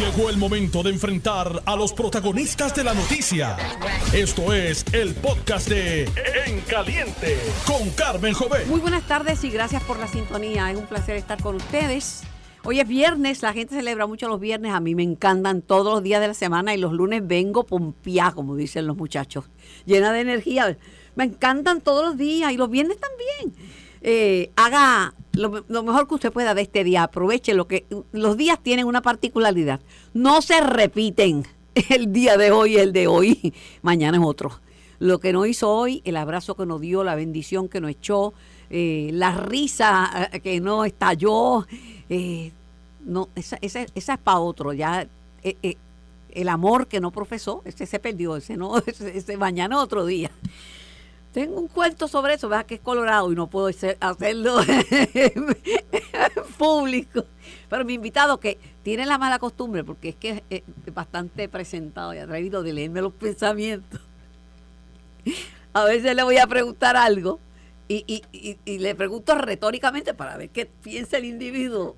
Llegó el momento de enfrentar a los protagonistas de la noticia. Esto es el podcast de En Caliente con Carmen Jovet. Muy buenas tardes y gracias por la sintonía. Es un placer estar con ustedes. Hoy es viernes, la gente celebra mucho los viernes. A mí me encantan todos los días de la semana y los lunes vengo pompeada, como dicen los muchachos, llena de energía. Me encantan todos los días y los viernes también. Eh, haga lo, mejor que usted pueda de este día, aproveche lo que los días tienen una particularidad, no se repiten el día de hoy el de hoy, mañana es otro. Lo que nos hizo hoy, el abrazo que nos dio, la bendición que nos echó, eh, la risa eh, que no estalló, eh, no, esa, esa, esa, es para otro, ya el amor que no profesó, ese se perdió, ese no, ese, ese mañana otro día. Tengo un cuento sobre eso, ¿verdad? Que es colorado y no puedo hacerlo público. Pero mi invitado, que tiene la mala costumbre, porque es que es bastante presentado y atrevido de leerme los pensamientos. A veces le voy a preguntar algo y, y, y, le pregunto retóricamente para ver qué piensa el individuo.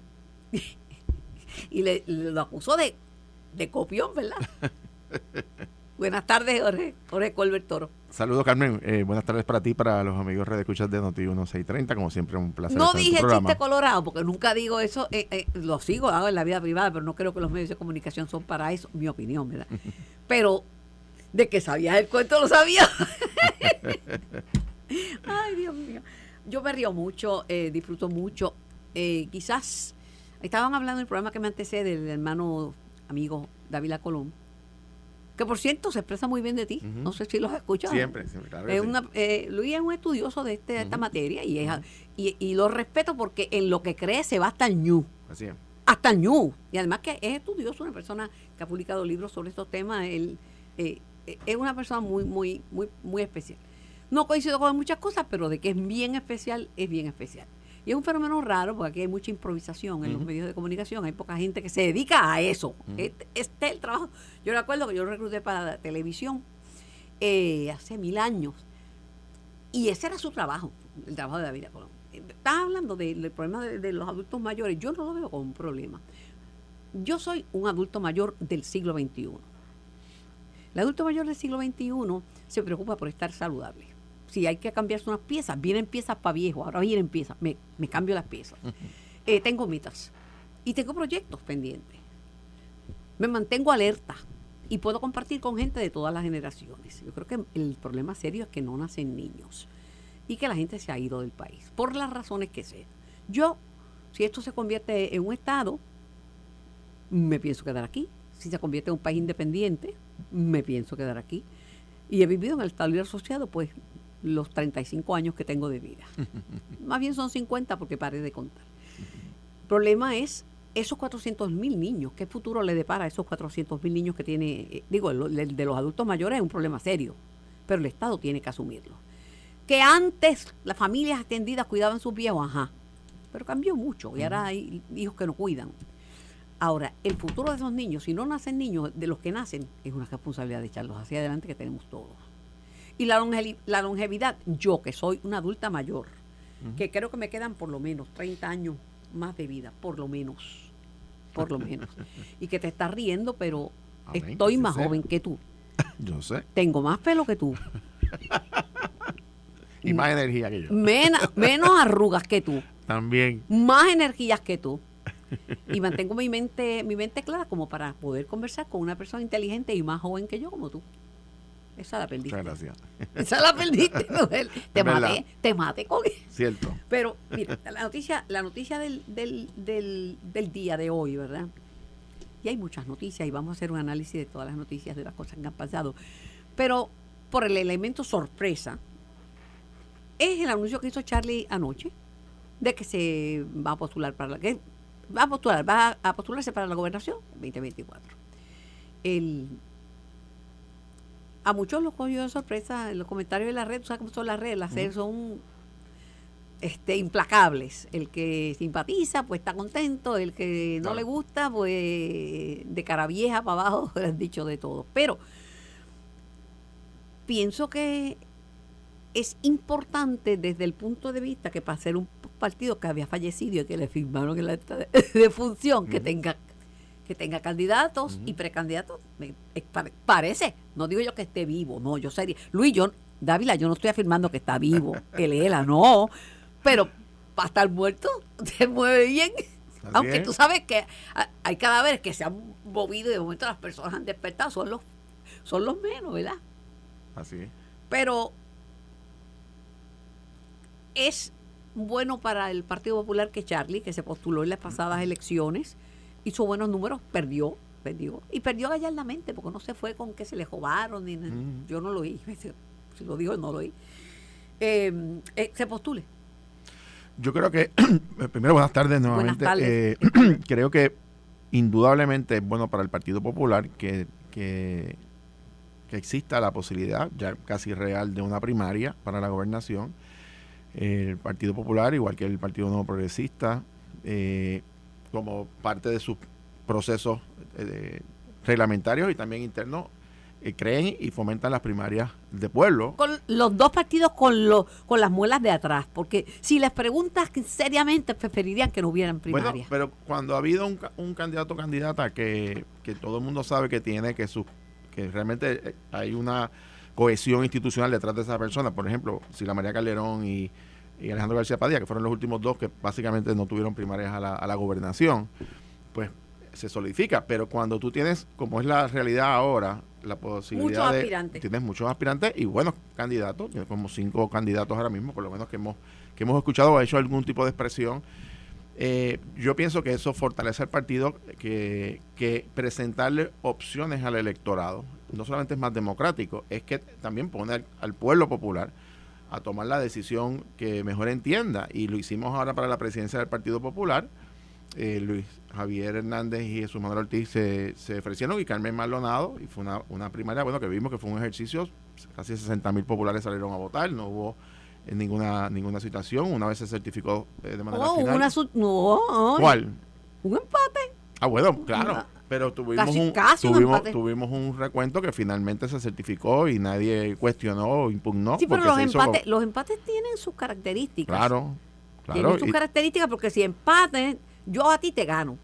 Y le, lo acuso de, de copión, ¿verdad? Buenas tardes, Jorge, Jorge Colbert Toro. Saludos, Carmen. Eh, buenas tardes para ti, para los amigos Red Escuchas de Noti 1630. Como siempre, un placer. No estar en tu dije programa. chiste colorado, porque nunca digo eso. Eh, eh, lo sigo, hago en la vida privada, pero no creo que los medios de comunicación son para eso, mi opinión, ¿verdad? Pero de que sabías el cuento, lo sabía. Ay, Dios mío. Yo me río mucho, eh, disfruto mucho. Eh, quizás estaban hablando del programa que me antecede del hermano amigo David Colón que por cierto se expresa muy bien de ti. Uh -huh. No sé si los has escuchado. Siempre, siempre, claro. Es sí. una, eh, Luis es un estudioso de, este, de esta uh -huh. materia y, es, y, y, lo respeto porque en lo que cree se va hasta el ñu. Así es. Hasta el ñu. Y además que es estudioso, una persona que ha publicado libros sobre estos temas. Él, eh, es una persona muy, muy, muy, muy especial. No coincido con muchas cosas, pero de que es bien especial, es bien especial. Y es un fenómeno raro porque aquí hay mucha improvisación en uh -huh. los medios de comunicación. Hay poca gente que se dedica a eso. Uh -huh. este, este, es el trabajo. Yo recuerdo que yo recluté para la televisión eh, hace mil años. Y ese era su trabajo, el trabajo de David Colón. Estaba hablando del de, de problema de, de, los adultos mayores. Yo no lo veo como un problema. Yo soy un adulto mayor del siglo XXI. El adulto mayor del siglo XXI se preocupa por estar saludable si hay que cambiarse unas piezas, vienen piezas para viejo, ahora vienen piezas, me, me cambio las piezas. Uh -huh. eh, tengo metas y tengo proyectos pendientes. Me mantengo alerta y puedo compartir con gente de todas las generaciones. Yo creo que el problema serio es que no nacen niños y que la gente se ha ido del país, por las razones que sean. Yo, si esto se convierte en un Estado, me pienso quedar aquí. Si se convierte en un país independiente, me pienso quedar aquí. Y he vivido en el Estado Libre Asociado, pues los 35 años que tengo de vida. Más bien son 50 porque paré de contar. El problema es esos 400 mil niños. ¿Qué futuro le depara a esos 400 mil niños que tiene? Eh, digo, el, el, de los adultos mayores es un problema serio, pero el Estado tiene que asumirlo. Que antes las familias extendidas cuidaban sus viejos, ajá, pero cambió mucho y ahora hay hijos que no cuidan. Ahora, el futuro de esos niños, si no nacen niños, de los que nacen, es una responsabilidad de echarlos hacia adelante que tenemos todos. Y la, longe la longevidad, yo que soy una adulta mayor, uh -huh. que creo que me quedan por lo menos 30 años más de vida, por lo menos, por lo menos. y que te estás riendo, pero Amén, estoy más joven que tú. Yo sé. Tengo más pelo que tú. y más energía que yo. Men menos arrugas que tú. También. Más energías que tú. Y mantengo mi mente, mi mente clara como para poder conversar con una persona inteligente y más joven que yo como tú. Esa la perdiste. Muchas gracias. Esa la perdiste, mujer. Te maté, te maté con Cierto. Pero, mira, la noticia, la noticia del, del, del, del, día de hoy, ¿verdad? Y hay muchas noticias y vamos a hacer un análisis de todas las noticias de las cosas que han pasado. Pero por el elemento sorpresa, es el anuncio que hizo Charlie anoche de que se va a postular para la que va a postular, va a postularse para la gobernación 2024. El a muchos los cogió de sorpresa en los comentarios de la red, ¿sabes cómo son las redes? Las redes son este, implacables. El que simpatiza, pues está contento, el que no claro. le gusta, pues de cara vieja para abajo, le han dicho de todo. Pero pienso que es importante desde el punto de vista que para ser un partido que había fallecido y que le firmaron el acta de, de función, uh -huh. que tenga que tenga candidatos y precandidatos. Me- eh, pare- parece, no digo yo que esté vivo, no, yo sería. Luis, yo, Dávila, yo no estoy afirmando que está vivo, que Lela, no, pero para estar muerto, se mueve bien. Así Aunque es. tú sabes que hay cadáveres que se han movido y de momento las personas han despertado, son los, son los menos, ¿verdad? Así es. Pero es bueno para el Partido Popular que Charlie, que se postuló en las pasadas elecciones, hizo buenos números, perdió, perdió, y perdió gallardamente, porque no se fue con que se le jobaron, ni. Mm. yo no lo oí, si lo dijo, no lo oí. Eh, eh, se postule. Yo creo que, primero, buenas tardes nuevamente. tardes. Eh, creo que indudablemente es bueno para el Partido Popular que, que, que exista la posibilidad, ya casi real, de una primaria para la gobernación. El Partido Popular, igual que el Partido Nuevo Progresista, eh, como parte de sus procesos eh, reglamentarios y también internos, eh, creen y fomentan las primarias de pueblo. Con los dos partidos con, lo- con las muelas de atrás, porque si les preguntas seriamente, preferirían que no hubieran Bueno, primarias. pero cuando ha habido un, un candidato o candidata que, que todo el mundo sabe que tiene, que su, que realmente eh, hay una cohesión institucional detrás de esa persona, por ejemplo, si la María Calderón y, y Alejandro García Padilla, que fueron los últimos dos que básicamente no tuvieron primarias a la, a la gobernación, se solidifica. Pero cuando tú tienes, como es la realidad ahora, la posibilidad Muchos de... aspirantes. Tienes muchos aspirantes y buenos candidatos, tienes como cinco candidatos ahora mismo, por lo menos que hemos, que hemos escuchado o hecho algún tipo de expresión. Eh, yo pienso que eso fortalece al partido, que, que presentarle opciones al electorado no solamente es más democrático, es que también pone al, al pueblo popular a tomar la decisión que mejor entienda. Y lo hicimos ahora para la presidencia del Partido Popular. Eh, Luis Javier Hernández y Jesús Manuel Ortiz se, se ofrecieron y Carmen Maldonado, y fue una, una primaria, bueno, que vimos que fue un ejercicio, casi 60 mil populares salieron a votar, no hubo eh, ninguna ninguna situación, una vez se certificó eh, de manera Oh, final. una no, ¿Cuál? un empate. Ah, bueno, claro. Una- Pero tuvimos, casi- un, casi un tuvimos, empate. tuvimos un recuento que finalmente se certificó y nadie cuestionó o impugnó. Sí, pero los empates, los empates tienen sus características. Claro, claro. Tienen sus y- características porque si empates, yo a ti te gano.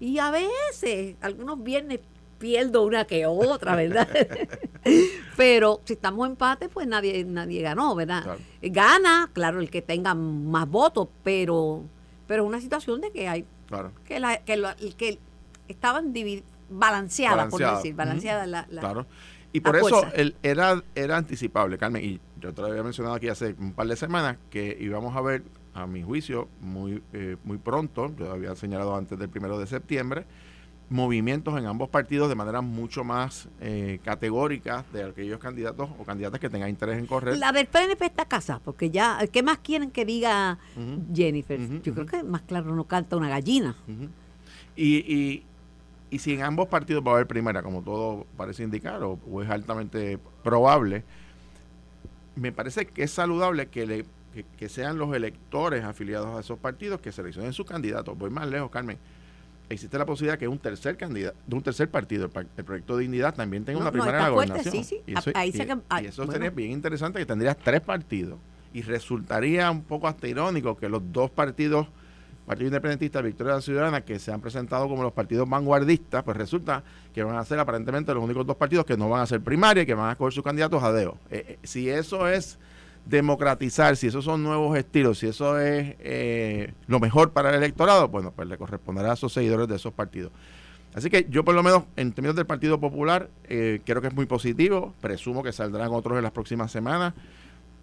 Y a veces, algunos viernes pierdo una que otra, ¿verdad? Pero si estamos en empate, pues nadie, nadie ganó, ¿verdad? Claro. Gana, claro, el que tenga más votos, pero pero es una situación de que hay claro. que la, que, la- que estaban balanceadas, por decir, balanceadas la, la- Claro. Y por eso fuerza. el- era, era anticipable, Carmen, y yo te lo había mencionado aquí hace un par de semanas, que íbamos a ver, a mi juicio, muy, eh, muy pronto, yo había señalado antes del primero de septiembre, movimientos en ambos partidos de manera mucho más eh, categórica de aquellos candidatos o candidatas que tengan interés en correr. La del PNP está casa, porque ya, ¿qué más quieren que diga. Jennifer? Yo creo que más claro no canta una gallina. Y, y, y si en ambos partidos va a haber primera, como todo parece indicar, o, o es altamente probable, me parece que es saludable que, le, que, que sean los electores afiliados a esos partidos que seleccionen sus candidatos. Voy más lejos, Carmen. Existe la posibilidad que un tercer candidato, de un tercer partido, el, par- el proyecto de Dignidad, también tenga No, una no, primera la fuerte, gobernación. sí, sí. Y eso, Ahí y- se que- y ay, eso bueno. sería bien interesante que tendrías tres partidos. Y resultaría un poco hasta irónico que los dos partidos Partido Independentista, Victoria Ciudadana, que se han presentado como los partidos vanguardistas, pues resulta que van a ser aparentemente los únicos dos partidos que no van a ser primaria y que van a escoger sus candidatos a deo. Eh, eh, si eso es democratizar, si esos son nuevos estilos, si eso es eh, lo mejor para el electorado, bueno, pues le corresponderá a esos seguidores de esos partidos. Así que yo por lo menos en términos del Partido Popular eh, creo que es muy positivo, presumo que saldrán otros en las próximas semanas,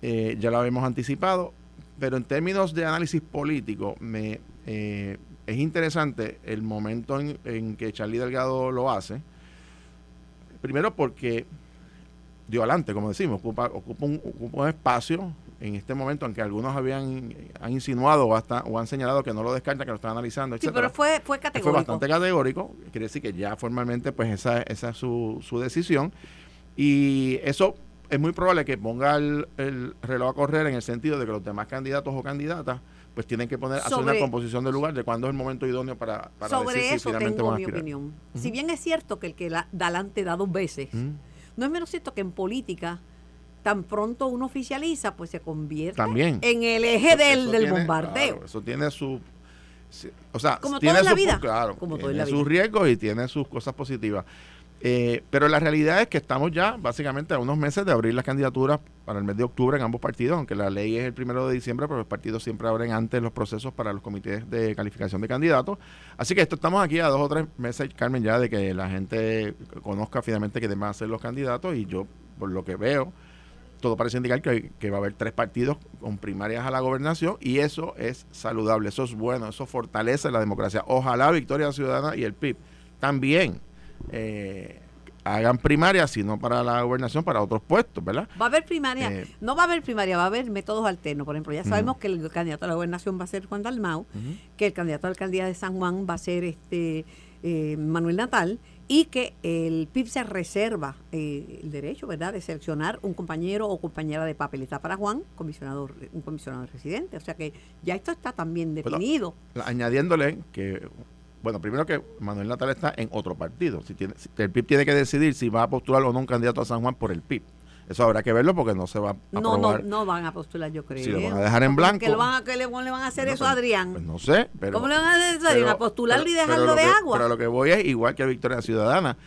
eh, ya lo habíamos anticipado, pero en términos de análisis político me es interesante el momento en, en que Charlie Delgado lo hace, primero porque dio adelante, como decimos, ocupa, ocupa, un, ocupa un espacio en este momento en que algunos habían han insinuado o, hasta, o han señalado que no lo descartan, que lo están analizando, Sí, etcétera. pero fue, fue fue categórico. bastante categórico, quiere decir que ya formalmente pues esa, esa es su, su decisión. Y eso es muy probable que ponga el, el reloj a correr en el sentido de que los demás candidatos o candidatas pues tienen que poner hacer una Sobre- composición del lugar de cuándo es el momento idóneo para, para Sobre decir si eso finalmente tengo van a mi opinión. Si bien es cierto que el que la, da adelante da dos veces, no es menos cierto que en política, tan pronto uno oficializa, pues se convierte También. en el eje del, del tiene- bombardeo. claro, eso tiene su o sea, como tiene todo en la su- vida. claro, Como todo tiene en la sus vida. riesgos y tiene sus cosas positivas. Eh, pero la realidad es que estamos ya básicamente a unos meses de abrir las candidaturas para el mes de octubre en ambos partidos, aunque la ley es el primero de diciembre, pero los partidos siempre abren antes los procesos para los comités de calificación de candidatos. Así que esto estamos aquí a dos o tres meses, Carmen, ya de que la gente conozca finalmente que a ser los candidatos y yo, por lo que veo, todo parece indicar que, que va a haber tres partidos con primarias a la gobernación y eso es saludable, eso es bueno, eso fortalece la democracia. Ojalá Victoria Ciudadana y el PIB también eh, hagan primarias, sino para la gobernación, para otros puestos, ¿verdad? Va a haber primaria, Eh, no va a haber primaria, va a haber métodos alternos. Por ejemplo, ya sabemos que el candidato a la gobernación va a ser Juan Dalmau, que el candidato a la alcaldía de San Juan va a ser este eh, Manuel Natal y que el PIB se reserva eh, el derecho, ¿verdad?, de seleccionar un compañero o compañera de papeleta para Juan, comisionado, un comisionado residente. O sea que ya esto está también definido. Añadiéndole que, bueno, primero que Manuel Natal está en otro partido. Si tiene, si- el PIB tiene que decidir si va a postular o no un candidato a San Juan por el PIB. Eso habrá que verlo porque no se va a No, no, aprobar. no van a postular, yo creo. Si lo van a dejar en ¿Cómo blanco. que lo van a, que le, van a hacer eso pues- a Adrián? Pues no sé, pero... ¿Cómo le van a hacer eso a Adrián? ¿A postularlo y dejarlo lo de que- agua? Pero lo que voy es igual que Victoria Ciudadana.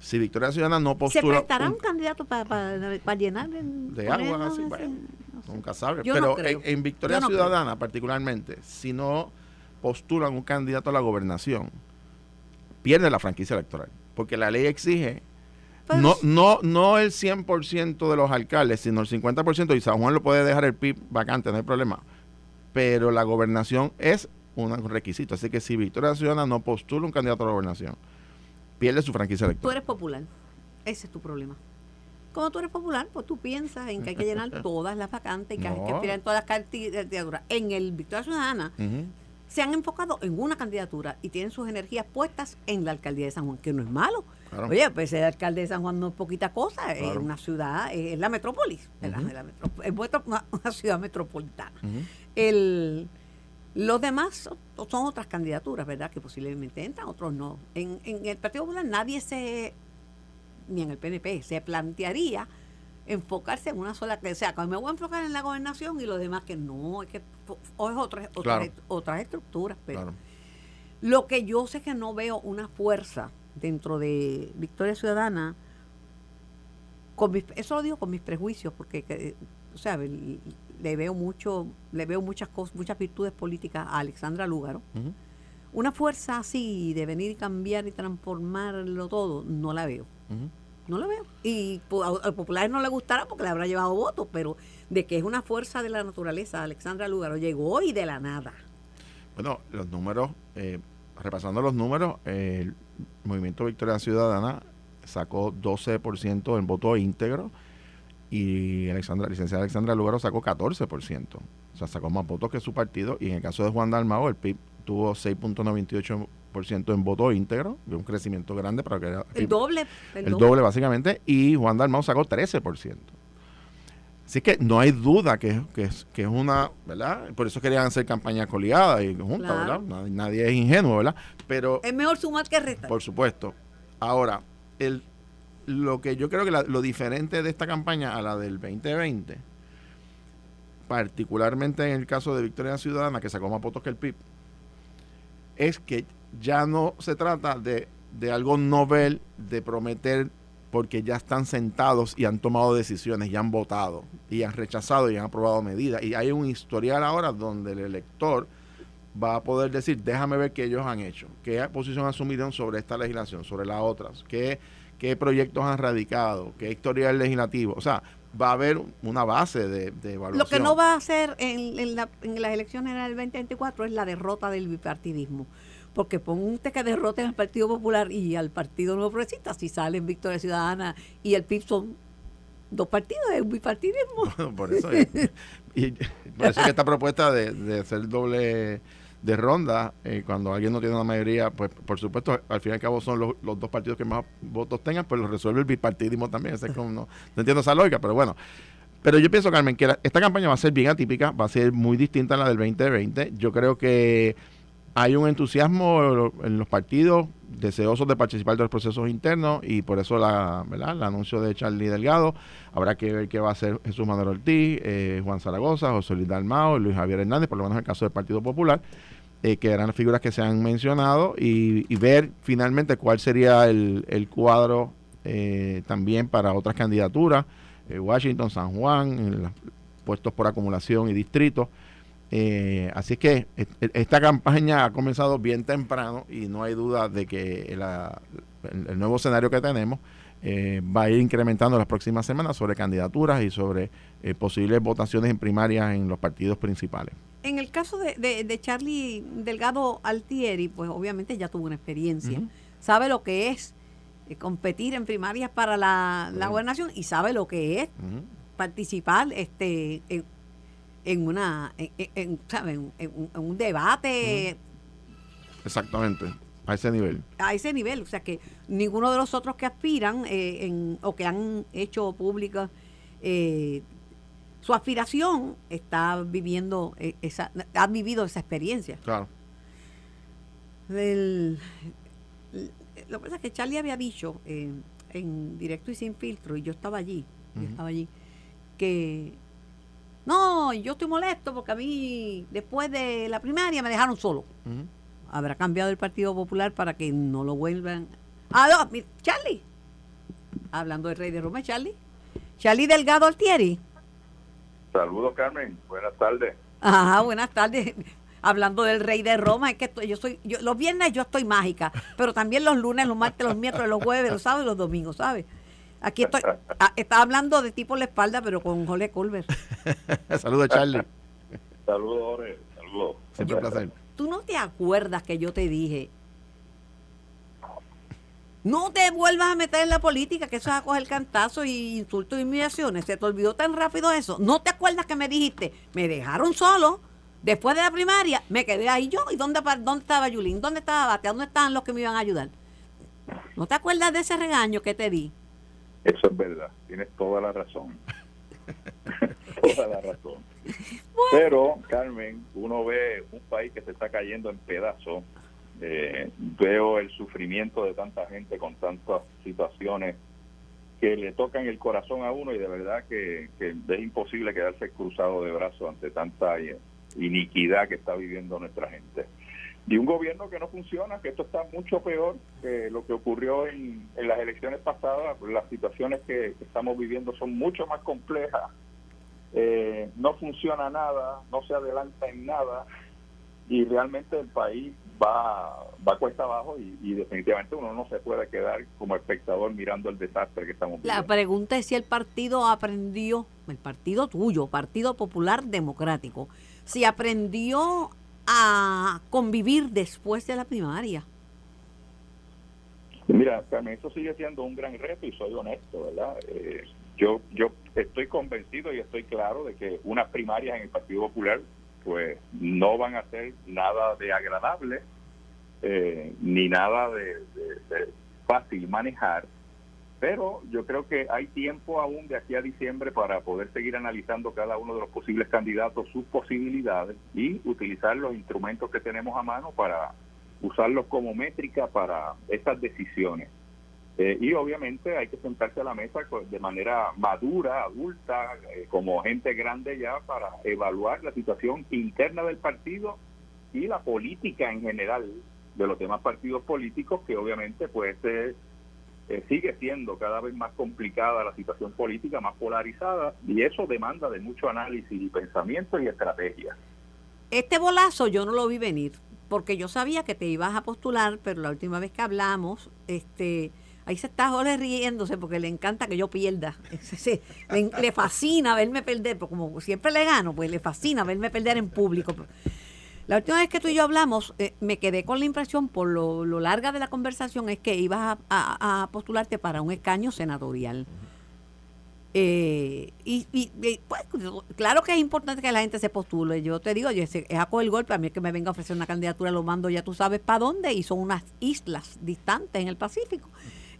Si Victoria Ciudadana no ¿Se postula... prestará un, un- candidato para llenar en- de agua, así, bueno, no sé. Nunca sabe. Yo no Pero creo. en, en Victoria. Ciudadana, particularmente, si no postulan un candidato a la gobernación, pierde la franquicia electoral. Porque la ley exige Pues- no, no, no el 100% de los alcaldes, sino el 50%, y San Juan lo puede dejar el PIB vacante, no hay problema. Pero la gobernación es un requisito. Así que si Victoria Ciudadana no postula un candidato a la gobernación, pierde su franquicia Tú electoral. eres popular. Ese es tu problema. Como tú eres popular, pues tú piensas en que hay que llenar todas las vacantes y que hay que aspirar en todas las candidaturas. En el Victoria Ciudadana Ujú. Se han enfocado en una candidatura y tienen sus energías puestas en la alcaldía de San Juan, que no es malo. Claro. Oye, pues ser alcalde de San Juan no es poquita cosa, es una ciudad, es la metrópolis. Es la una, una ciudad metropolitana. El, los demás son, son otras candidaturas, ¿verdad? Que posiblemente entran, otros no. En, en el Partido Popular nadie se, ni en el PNP, se plantearía enfocarse en una sola, o sea, que me voy a enfocar en la gobernación y los demás que no, es que o es otras, otras, Claro. otras estructuras, pero Claro. lo que yo sé que no veo una fuerza dentro de Victoria Ciudadana, con mis- eso lo digo con mis prejuicios, porque que, o sea, el- le veo mucho, le veo muchas cosas, muchas virtudes políticas a Alexandra Lúgaro. Una fuerza así de venir y cambiar y transformarlo todo, no la veo. Ujú. No la veo. Y po- a, a los populares no le gustará porque le habrá llevado votos, pero de que es una fuerza de la naturaleza, Alexandra Lúgaro llegó y de la nada. Bueno, los números, eh, repasando los números, el Movimiento Victoria Ciudadana sacó 12% en voto íntegro y Alexandra, licenciada Alexandra Lugaro sacó 14%. O sea, sacó más votos que su partido y en el caso de Juan Dalmao, el PIB tuvo 6.98% en voto íntegro, y un crecimiento grande para que era El doble. El, el doble. doble básicamente, y Juan Dalmau sacó 13%. Así que no hay duda que, que, es, que es una, ¿verdad? Por eso querían hacer campaña coleada y junta, Claro. ¿verdad? Nadie, nadie es ingenuo, ¿verdad? Pero, Es mejor sumar que restar. por supuesto. Ahora, el, lo que yo creo que la- lo diferente de esta campaña a la del 2020, particularmente en el caso de Victoria Ciudadana, que sacó más votos que el PIB, es que ya no se trata de, de algo novel, de prometer, porque ya están sentados y han tomado decisiones, y han votado, y han rechazado y han aprobado medidas. Y hay un historial ahora donde el elector va a poder decir, déjame ver qué ellos han hecho, qué posición asumieron sobre esta legislación, sobre las otras, qué, qué proyectos han radicado, qué historial legislativo. O sea, va a haber una base de, de evaluación. Lo que no va a hacer en, en, la- en las elecciones del 2024 es la derrota del bipartidismo. Porque ponte que derroten al Partido Popular y al Partido Nuevo Progresista, si salen Victoria Ciudadana y el PIB son dos partidos, es un bipartidismo. por eso y, y por eso que esta propuesta de, de hacer doble de ronda eh, cuando alguien no tiene una mayoría pues por supuesto al fin y al cabo son los, dos partidos que más votos tengan pues lo resuelve el bipartidismo también es como no, no entiendo esa lógica pero bueno pero yo pienso Carmen que esta campaña va a ser bien atípica va a ser muy distinta a la del 2020 yo creo que hay un entusiasmo en los partidos deseosos de participar de los procesos internos y por eso la, ¿verdad? el anuncio de Charlie Delgado. Habrá que ver qué va a hacer Jesús Manuel Ortiz, eh, Juan Zaragoza, José Luis Dalmao, Luis Javier Hernández, por lo menos en el caso del Partido Popular. Eh, que eran las figuras que se han mencionado, y, ver finalmente cuál sería el, el cuadro eh, también para otras candidaturas, eh, Washington, San Juan, puestos por acumulación y distritos. así que esta campaña ha comenzado bien temprano y no hay duda de que el, nuevo escenario que tenemos va a ir incrementando las próximas semanas sobre candidaturas y sobre posibles votaciones en primarias en los partidos principales en el caso de, de, Charlie Delgado Altieri, pues obviamente ya tuvo una experiencia. Sabe lo que es eh, competir en primarias para la, gobernación y sabe lo que es participar este en, una en, un debate. Exactamente. A ese nivel. A ese nivel. O sea que ninguno de los otros que aspiran eh, en, o que han hecho pública eh, su aspiración está viviendo eh, esa, ha vivido esa experiencia. Claro. lo que pasa es que Charlie había dicho eh, en directo y sin filtro, y yo estaba allí, estaba allí, que no, yo estoy molesto porque a mí después de la primaria me dejaron solo. Habrá cambiado el Partido Popular para que no lo vuelvan. Ah, no, Charlie. Hablando del rey de Roma, Charlie. Charlie Delgado Altieri Saludos, Carmen. Buenas tardes. Ajá, buenas tardes. Hablando del rey de Roma, es que yo soy, yo, los viernes yo estoy mágica, pero también los lunes, los martes, los miércoles, los jueves, los sábados y los domingos, ¿sabes? Aquí estoy, ah, estaba hablando de tipo la espalda, pero con Jole Culver. Saludos, Charlie. Saludos, Jorge. Saludos. Siempre un placer. ¿Tú no te acuerdas que yo te dije no te vuelvas a meter en la política, que eso es a coger cantazo y insultos y humillaciones. Se te olvidó tan rápido eso. ¿No te acuerdas que me dijiste? Me dejaron solo. Después de la primaria, me quedé ahí yo. ¿Y dónde, estaba Yulín? ¿Dónde estaba Bate? ¿Dónde estaban los que me iban a ayudar? ¿No te acuerdas de ese regaño que te di? Eso es verdad. Tienes toda la razón. toda la razón. Pero, Carmen, uno ve un país que se está cayendo en pedazos eh, veo el sufrimiento de tanta gente con tantas situaciones que le tocan el corazón a uno y de verdad que, es imposible quedarse cruzado de brazos ante tanta iniquidad que está viviendo nuestra gente. Y un gobierno que no funciona, que esto está mucho peor que lo que ocurrió en, las elecciones pasadas, las situaciones que, estamos viviendo son mucho más complejas, eh, no funciona nada, no se adelanta en nada y realmente el país va, va cuesta abajo y, definitivamente uno no se puede quedar como espectador mirando el desastre que estamos viviendo. La pregunta es si el partido aprendió, el partido tuyo, Partido Popular Democrático, si aprendió a convivir después de la primaria. Mira, Carmen, eso sigue siendo un gran reto y soy honesto, ¿verdad? Eh, yo, yo estoy convencido y estoy claro de que unas primarias en el Partido Popular pues no van a ser nada de agradable eh, ni nada de, fácil manejar, pero yo creo que hay tiempo aún de aquí a diciembre para poder seguir analizando cada uno de los posibles candidatos, sus posibilidades y utilizar los instrumentos que tenemos a mano para usarlos como métrica para estas decisiones. Eh, y obviamente hay que sentarse a la mesa de manera madura, adulta, eh, como gente grande ya, para evaluar la situación interna del partido y la política en general de los demás partidos políticos, que obviamente pues eh, sigue siendo cada vez más complicada la situación política, más polarizada, y eso demanda de mucho análisis y pensamiento y estrategia. Este bolazo yo no lo vi venir, porque yo sabía que te ibas a postular, pero la última vez que hablamos, este Ahí se está Jorge riéndose porque le encanta que yo pierda. le, fascina verme perder, porque como siempre le gano, pues le fascina verme perder en público. La última vez que tú y yo hablamos, eh, me quedé con la impresión, por lo, larga de la conversación, es que ibas a, postularte para un escaño senatorial. Eh, y, pues, claro que es importante que la gente se postule. Yo te digo, yo es hago el golpe, a mí es que me venga a ofrecer una candidatura, lo mando ya tú sabes para dónde, y son unas islas distantes en el Pacífico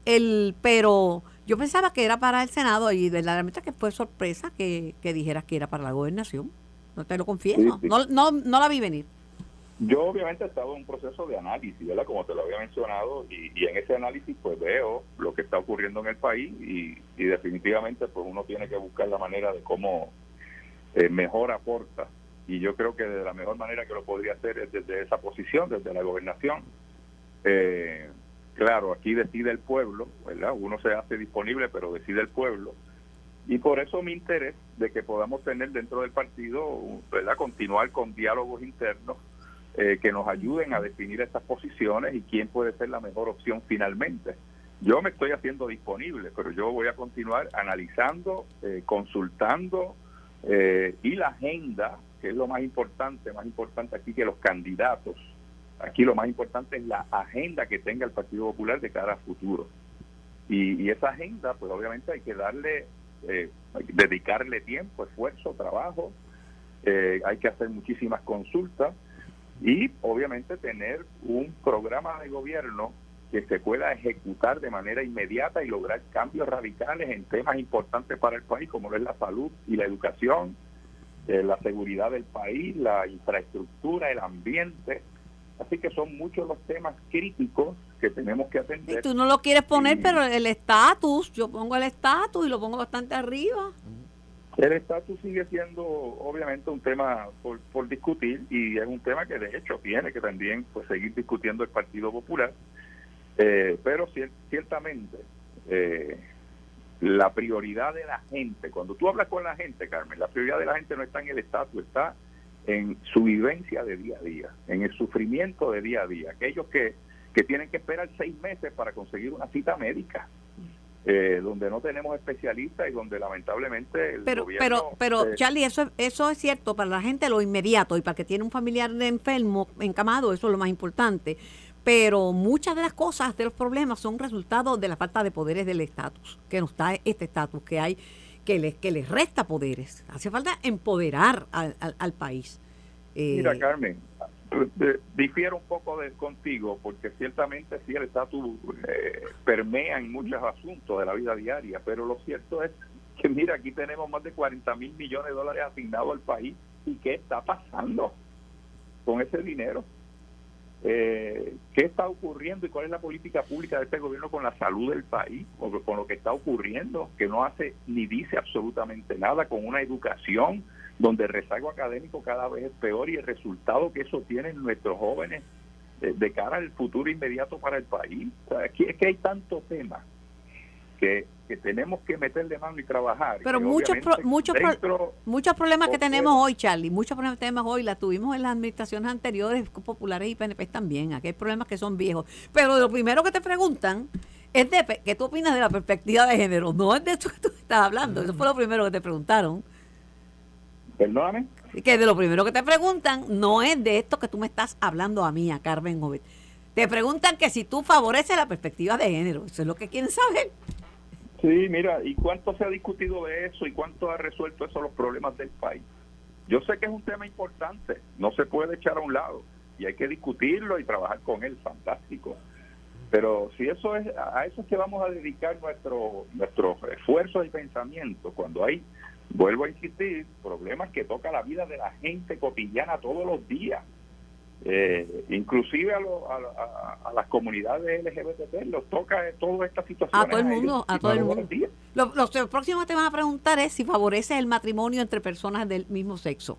el, pero yo pensaba que era para el Senado y verdaderamente que fue sorpresa que, que dijeras que era para la gobernación. No te lo confieso. No, no, no la vi venir. Yo obviamente he estado en un proceso de análisis, ¿verdad? Como te lo había mencionado, y, y en ese análisis pues veo lo que está ocurriendo en el país y, y definitivamente pues uno tiene que buscar la manera de cómo eh, mejor aporta y yo creo que de la mejor manera que lo podría hacer es desde esa posición, desde la gobernación. Eh, claro, aquí decide el pueblo, ¿verdad? Uno se hace disponible, pero decide el pueblo. Y por eso mi interés de que podamos tener dentro del partido, ¿verdad? Continuar con diálogos internos eh, que nos ayuden a definir estas posiciones y quién puede ser la mejor opción finalmente. Yo me estoy haciendo disponible, pero yo voy a continuar analizando, eh, consultando eh, y la agenda, que es lo más importante, más importante aquí que los candidatos. Aquí lo más importante es la agenda que tenga el Partido Popular de cara a futuro. Y, esa agenda, pues obviamente hay que darle eh, dedicarle tiempo, esfuerzo, trabajo, eh, hay que hacer muchísimas consultas y obviamente tener un programa de gobierno que se pueda ejecutar de manera inmediata y lograr cambios radicales en temas importantes para el país, como es la salud y la educación, eh, la seguridad del país, la infraestructura, el ambiente. Así que son muchos los temas críticos que tenemos que atender. Y tú no lo quieres poner, pero el estatus, yo pongo el estatus y lo pongo bastante arriba. El estatus sigue siendo obviamente un tema por, discutir y es un tema que de hecho tiene que también pues seguir discutiendo el Partido Popular, eh, pero ciertamente eh, la prioridad de la gente, cuando tú hablas con la gente, Carmen, la prioridad de la gente no está en el estatus, está en su vivencia de día a día, en el sufrimiento de día a día. Aquellos que que tienen que esperar seis meses para conseguir una cita médica. Eh, donde no tenemos especialistas y donde lamentablemente el pero pero pero eh, Charlie eso eso es cierto para la gente lo inmediato y para que tiene un familiar enfermo encamado eso es lo más importante pero muchas de las cosas de los problemas son resultado de la falta de poderes del estatus que nos da este estatus que hay que les que les resta poderes. Hace falta empoderar al, al, país. Mira, eh, Carmen, difiero un poco de, contigo porque ciertamente sí el estatus eh, permea en muchos asuntos de la vida diaria, pero lo cierto es que mira, aquí tenemos más de 40 mil millones de dólares asignados al país. Y qué está pasando con ese dinero. Eh, ¿Qué está ocurriendo y cuál es la política pública de este gobierno con la salud del país, o con lo que está ocurriendo, que no hace ni dice absolutamente nada, con una educación donde el rezago académico cada vez es peor y el resultado que eso tiene en nuestros jóvenes de, cara al futuro inmediato para el país. aquí es que hay tantos temas que, que tenemos que meterle mano y trabajar. Pero muchos muchos muchos problemas que tenemos hoy, Charlie, muchos problemas que tenemos hoy, las tuvimos en las administraciones anteriores, populares y PNP también. Aquí hay problemas que son viejos. Pero lo primero que te preguntan es de qué tú opinas de la perspectiva de género. No es de eso que tú estás hablando. Eso fue lo primero que te preguntaron. Perdóname. Que de lo primero que te preguntan no es de esto que tú me estás hablando a mí, a Carmen Jovet. Te preguntan que si tú favoreces la perspectiva de género. Eso es lo que quieren saber. Sí, mira, ¿y cuánto se ha discutido de eso y cuánto ha resuelto eso los problemas del país? Yo sé que es un tema importante, no se puede echar a un lado y hay que discutirlo y trabajar con él, fantástico. Pero si eso es, a eso es que vamos a dedicar nuestro, nuestro esfuerzo y pensamiento, cuando hay vuelvo a insistir, problemas que toca la vida de la gente cotidiana todos los días. Eh, inclusive a, a, las comunidades LGBT los toca toda esta situación. A todo el mundo, a, todo el mundo. Lo, lo, próximo que te van a preguntar es si favorece el matrimonio entre personas del mismo sexo.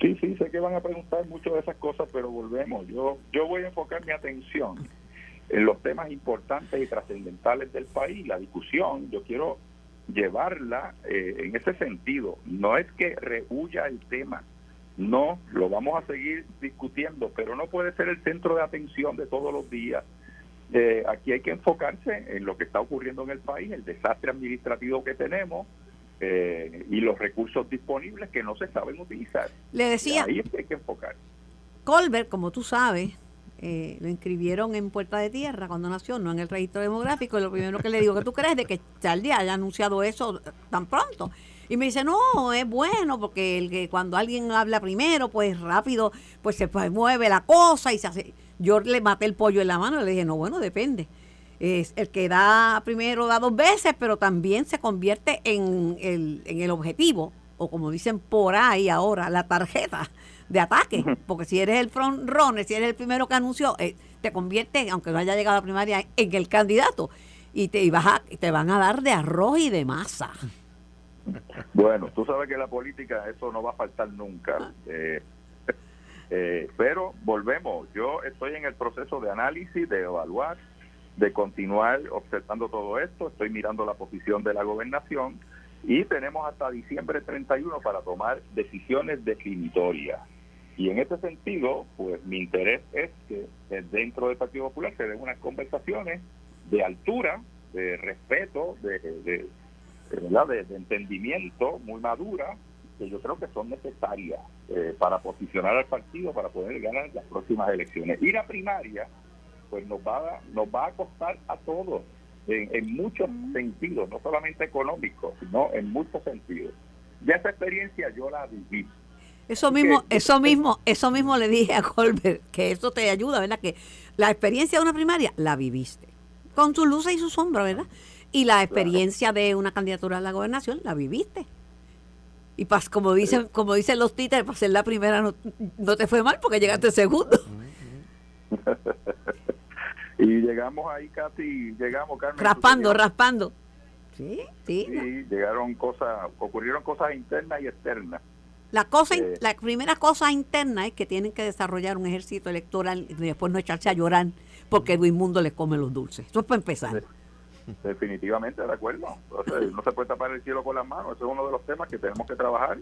Sí, sí, sé que van a preguntar mucho de esas cosas, pero volvemos. Yo, yo voy a enfocar mi atención en los temas importantes y trascendentales del país, la discusión. Yo quiero llevarla eh, en ese sentido. No es que rehuya el tema, no, lo vamos a seguir discutiendo, pero no puede ser el centro de atención de todos los días. Eh, aquí hay que enfocarse en lo que está ocurriendo en el país, el desastre administrativo que tenemos eh, y los recursos disponibles que no se saben utilizar. Le decía, ahí es que hay que enfocar. Colbert, como tú sabes, eh, lo inscribieron en Puerta de Tierra cuando nació, no en el registro demográfico. Y lo primero que le digo, que tú crees de que Charlie haya anunciado eso tan pronto? Y me dice, no, es bueno porque el que cuando alguien habla primero, pues rápido, pues se mueve la cosa y se hace. Yo le maté el pollo en la mano y le dije, no, bueno, depende. Es el que da primero da dos veces, pero también se convierte en el, en el objetivo, o como dicen por ahí ahora, la tarjeta de ataque, porque si eres el front runner, si eres el primero que anunció, eh, te convierte, aunque no haya llegado a la primaria, en el candidato y te, y vas te van a dar de arroz y de masa. Bueno, tú sabes que la política, eso no va a faltar nunca. Eh, eh, pero volvemos, yo estoy en el proceso de análisis, de evaluar, de continuar observando todo esto, estoy mirando la posición de la gobernación y tenemos hasta diciembre 31 para tomar decisiones definitorias. Y en este sentido, pues mi interés es que dentro del Partido Popular se den unas conversaciones de altura, de respeto, de, de, ¿verdad? de, entendimiento muy madura, que yo creo que son necesarias eh, para posicionar al partido para poder ganar las próximas elecciones. Ir a primaria, pues nos va a, nos va a costar a todos, en, en muchos sentidos, no solamente económicos, sino en muchos sentidos. Ya esa experiencia yo la viví. Eso mismo, eso mismo, eso mismo le dije a Colbert, que eso te ayuda, ¿verdad? Que la experiencia de una primaria la viviste, con su luz y su sombra, ¿verdad? Y la experiencia de una candidatura a la gobernación la viviste. Y pas, como dicen, como dicen los títeres, para ser la primera no, no te fue mal porque llegaste segundo. y llegamos ahí casi, llegamos, Carmen. Raspando, raspando. Sí, sí. Sí, llegaron cosas, ocurrieron cosas internas y externas. La cosa, eh, la primera cosa interna es que tienen que desarrollar un ejército electoral y después no echarse a llorar porque el Mundo les come los dulces. Eso es para empezar. Definitivamente, de acuerdo. no se puede tapar el cielo con las manos. Ese es uno de los temas que tenemos que trabajar,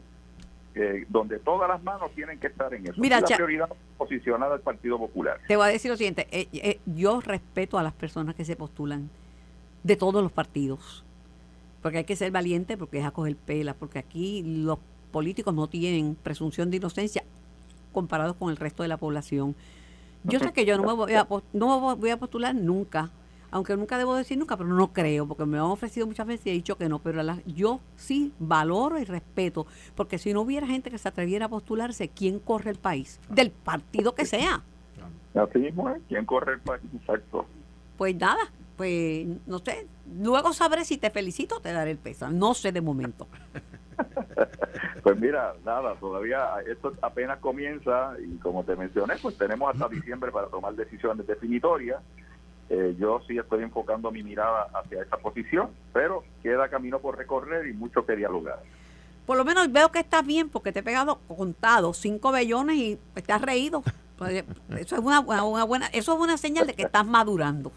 donde todas las manos tienen que estar en eso. Mira, la prioridad posicionada del Partido Popular. Te voy a decir lo siguiente. Eh, eh, yo respeto a las personas que se postulan de todos los partidos. Porque hay que ser valiente, porque es a coger pela, porque aquí los políticos no tienen presunción de inocencia comparados con el resto de la población. Yo sé que yo no me voy a, no voy a postular nunca aunque nunca debo decir nunca, pero no creo, porque me han ofrecido muchas veces y he dicho que no, pero yo sí valoro y respeto, porque si no hubiera gente que se atreviera a postularse, ¿quién corre el país? Del partido que sea. Así mismo es, ¿quién corre el país? Exacto. Pues nada, pues no sé, luego sabré si te felicito o te daré el peso, no sé de momento. pues mira, nada, todavía esto apenas comienza y como te mencioné, pues tenemos hasta diciembre para tomar decisiones definitorias eh, yo sí estoy enfocando mi mirada hacia esa posición, pero queda camino por recorrer y mucho que dialogar. Por lo menos veo que estás bien porque te he pegado contado cinco bellones y te has reído. Pues, eso es una, buena, eso es una señal de que estás madurando.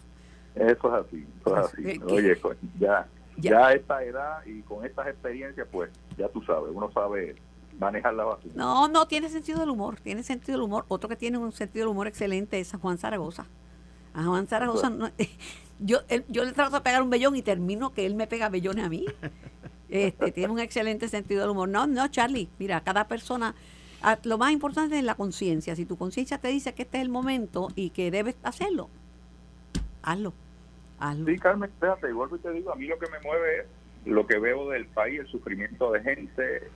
Eso es así, eso es así. Oye, ya, ya, a esta edad y con estas experiencias, pues ya tú sabes, uno sabe manejar la vacuna. No, no, tiene sentido del humor, tiene sentido del humor. Otro que tiene un sentido del humor excelente es Juan Zaragoza. A Juan Zaragoza, yo, yo le trato de pegar un bellón y termino que él me pega bellones a mí. Este, tiene un excelente sentido del humor. No, no, Charlie, mira, cada persona, lo más importante es la conciencia. Si tu conciencia te dice que este es el momento y que debes hacerlo, hazlo. hazlo. Sí, Carmen, espérate, y vuelvo y te digo, a mí lo que me mueve es lo que veo del país, el sufrimiento de gente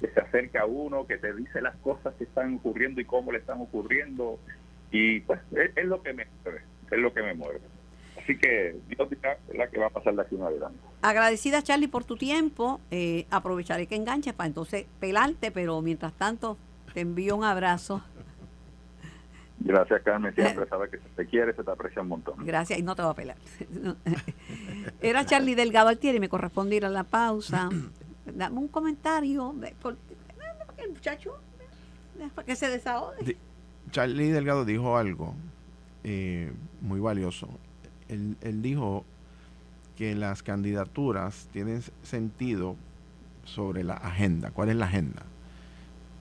que se acerca a uno, que te dice las cosas que están ocurriendo y cómo le están ocurriendo. Y pues es lo que me mueve es lo que me mueve. Así que Dios dirá la que va a pasar de aquí en adelante. Agradecida, Charlie, por tu tiempo. Eh, aprovecharé que enganches para entonces pelarte, pero mientras tanto te envío un abrazo. Gracias, Carmen. Siempre sabes que si te quiere, se te aprecia un montón. Gracias, y no te va a pelar. Era Charlie Delgado Altieri, me corresponde ir a la pausa. Dame un comentario. el muchacho, para que se desahogue. Charlie Delgado dijo algo eh, muy valioso. Él, él dijo que las candidaturas tienen sentido sobre la agenda. ¿Cuál es la agenda?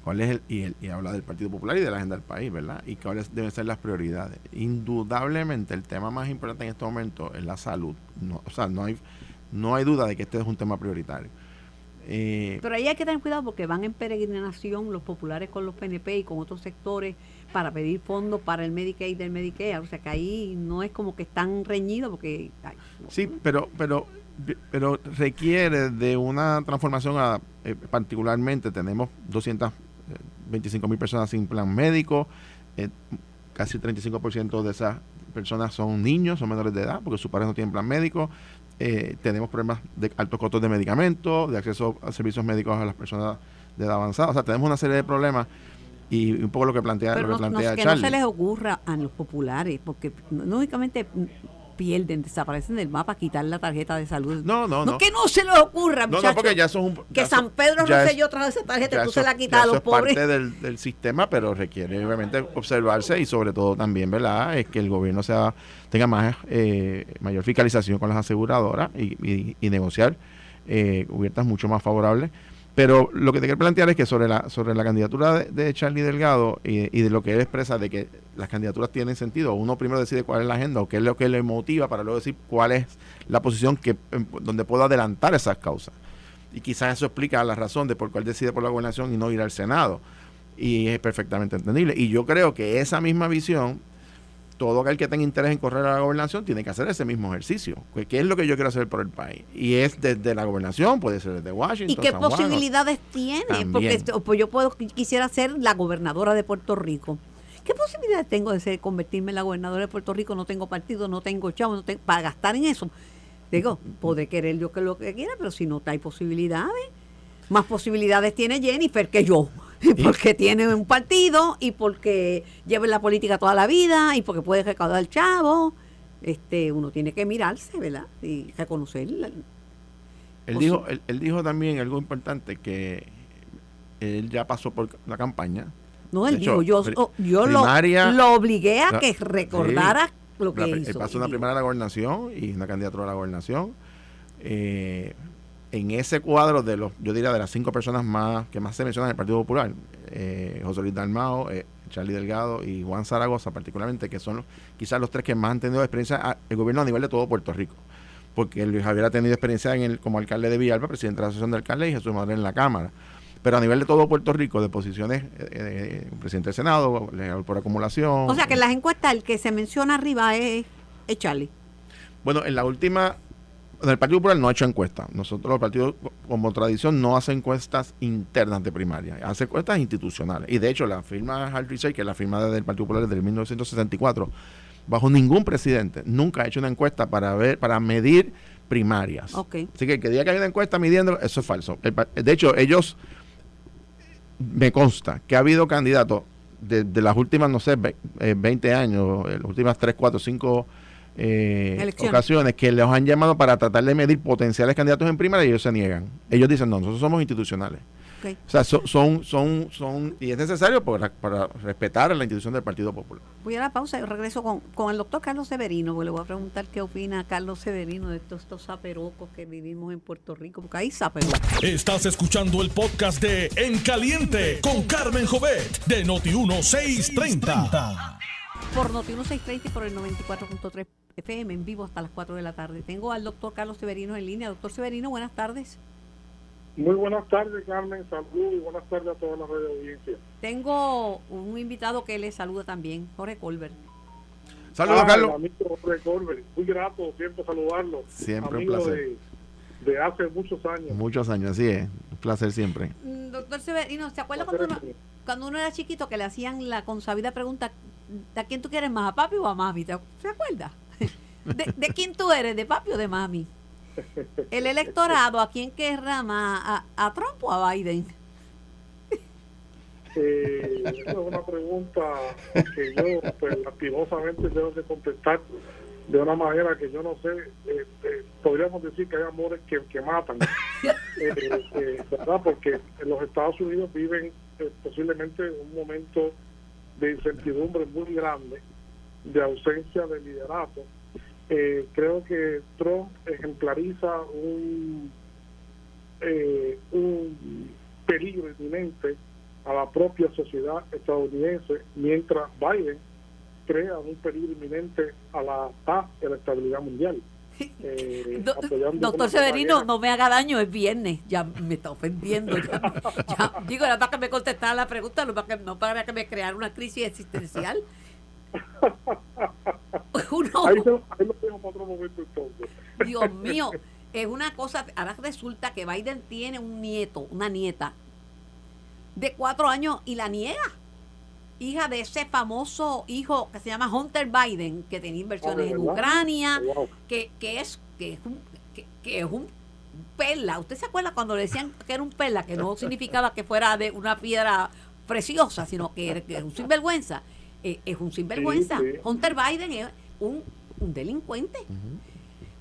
¿Cuál es el, y, y, habla del Partido Popular y de la agenda del país, ¿verdad? Y cuáles deben ser las prioridades. Indudablemente el tema más importante en este momento es la salud. No, o sea, no hay, no hay duda de que este es un tema prioritario. Eh, Pero ahí hay que tener cuidado porque van en peregrinación los populares con los PNP y con otros sectores para pedir fondos para el Medicaid del Medicaid. O sea que ahí no es como que están reñidos porque... sí, pero, pero, pero requiere de una transformación, eh, particularmente tenemos 225 eh, mil personas sin plan médico, casi el 35% de esas personas son niños, son menores de edad, porque sus padres no tienen plan médico. Eh, tenemos problemas de altos costos de medicamentos, de acceso a servicios médicos a las personas de edad avanzada. O sea, tenemos una serie de problemas y un poco lo que plantea, lo que plantea que no se les ocurra a los populares, porque no únicamente pierden, desaparecen del mapa, quitar la tarjeta de salud. No, no, no. que no se les ocurra, No, muchachos. no, porque ya es un... que San Pedro es- Rosselló trajo esa tarjeta, ya tú eso- se la quitas a los es pobres. parte del, del sistema, pero requiere obviamente observarse y sobre todo también, ¿verdad? Es que el gobierno sea tenga más eh, mayor fiscalización con las aseguradoras y, y- y negociar eh, cubiertas mucho más favorables. Pero lo que te quiero plantear es que sobre la sobre la candidatura de, Charlie Delgado y, y de lo que él expresa de que las candidaturas tienen sentido, uno primero decide cuál es la agenda o qué es lo que le motiva para luego decir cuál es la posición que em, donde puedo adelantar esas causas. Y quizás eso explica la razón de por cuál decide por la gobernación y no ir al Senado. Y es perfectamente entendible. Y yo creo que esa misma visión, todo aquel que tenga interés en correr a la gobernación tiene que hacer ese mismo ejercicio. ¿Qué es lo que yo quiero hacer por el país? Y es desde la gobernación, puede ser desde Washington. ¿Y qué San Juan, o- posibilidades tiene? También. Porque pues yo puedo quisiera ser la gobernadora de Puerto Rico. ¿Qué posibilidades tengo de ser convertirme en la gobernadora de Puerto Rico? No tengo partido, no tengo chavo, no tengo, para gastar en eso. Digo, podré querer yo que lo que quiera, pero si no hay posibilidades, más posibilidades tiene Jennifer que yo. Porque tiene un partido y porque lleva en la política toda la vida y porque puede recaudar chavo. Este, uno tiene que mirarse, ¿verdad? Y reconocer la- Él dijo, él, él dijo también algo importante que él ya pasó por la campaña. No, él hecho, dijo, yo, oh, yo lo, primaria- lo obligué a que recordara lo que La hizo. Él pasó Y una dijo, primera a la gobernación y una candidatura a la gobernación. Eh, en ese cuadro de los, yo diría de las cinco personas más que más se mencionan en el Partido Popular, eh, José Luis Dalmao, eh, Charlie Delgado y Juan Zaragoza particularmente, que son los- quizás los tres que más han tenido experiencia a- el gobierno a nivel de todo Puerto Rico. Porque Luis Javier ha tenido experiencia en el, como alcalde de Villalba, presidente de la Asociación de Alcaldes y Jesús Madre en la Cámara. Pero a nivel de todo Puerto Rico, de posiciones, eh, presidente del Senado, por acumulación. O sea, que en las encuestas el que se menciona arriba es, es Charlie. Bueno, en la última, el Partido Popular no ha hecho encuestas. Nosotros los partidos, como tradición, no hacen encuestas internas de primaria, hace encuestas institucionales. Y de hecho, la firma Hard Research, que es la firma del Partido Popular desde 1964, bajo ningún presidente, nunca ha hecho una encuesta para ver, para medir primarias. Ok. Así que que diga que hay una encuesta midiéndolo, eso es falso. El de hecho, ellos, me consta que ha habido candidatos de, de las últimas, no sé, ve- eh, 20 años, eh, las últimas 3, 4, 5 eh, ocasiones que los han llamado para tratar de medir potenciales candidatos en primaria y ellos se niegan. Ellos dicen, no, nosotros somos institucionales. O sea, so- son, son, son, y es necesario para, para respetar a la institución del Partido Popular. Voy a la pausa y regreso con, con el doctor Carlos Severino, porque le voy a preguntar qué opina Carlos Severino de estos, estos zaperocos que vivimos en Puerto Rico, porque hay zaperocos. Estás escuchando el podcast de En Caliente con Carmen Jovet de Noti1630. Por Noti 1630 y por el 94.3 FM en vivo hasta las 4 de la tarde. Tengo al doctor Carlos Severino en línea. Doctor Severino, buenas tardes. Muy buenas tardes, Carmen. Saludos y buenas tardes a toda la radio audiencia. Tengo un invitado que le saluda también, Jorge Colbert. Saludos, Ah, Carlos. amigo Jorge Colbert. Muy grato siempre saludarlo. Siempre un placer. De, de hace muchos años. Muchos años, así es. Un placer siempre. Mm, Doctor Severino, ¿se acuerda cuando uno, cuando uno era chiquito que le hacían la consabida pregunta, ¿a quién tú quieres más, a papi o a mami? ¿Te- ¿Se acuerda? ¿De, de quién tú eres, de papi o de mami? El electorado, ¿a quién querrá más, a, a Trump o a Biden? Eh, esa es una pregunta que yo, pues, lastimosamente tengo que contestar de una manera que yo no sé. eh, podríamos decir que hay amores que, que matan, Eh, eh, ¿verdad? Porque en los Estados Unidos viven eh, posiblemente un momento de incertidumbre muy grande, de ausencia de liderato. Eh, creo que Trump ejemplariza un, eh, un peligro inminente a la propia sociedad estadounidense, mientras Biden crea un peligro inminente a la paz y a la estabilidad mundial. Eh, Do- doctor Severino, no me haga daño, es viernes. Ya me está ofendiendo. Ya, ya. Digo, era para que me contestara la pregunta, no para que, no para que me creara una crisis existencial. Uno, Ahí, se- ahí lo dejo para otro momento entonces. Dios mío, es una cosa. Ahora resulta que Biden tiene un nieto, una nieta de cuatro años y la niega. Hija de ese famoso hijo que se llama Hunter Biden, que tenía inversiones Ah, ¿de en? Ucrania, Wow. que, que es que es un que, que es un perla. ¿Usted se acuerda cuando le decían que era un perla? Que no significaba que fuera de una piedra preciosa, sino que era un sinvergüenza. Eh, es un sinvergüenza. Sí, sí. Hunter Biden es un un delincuente.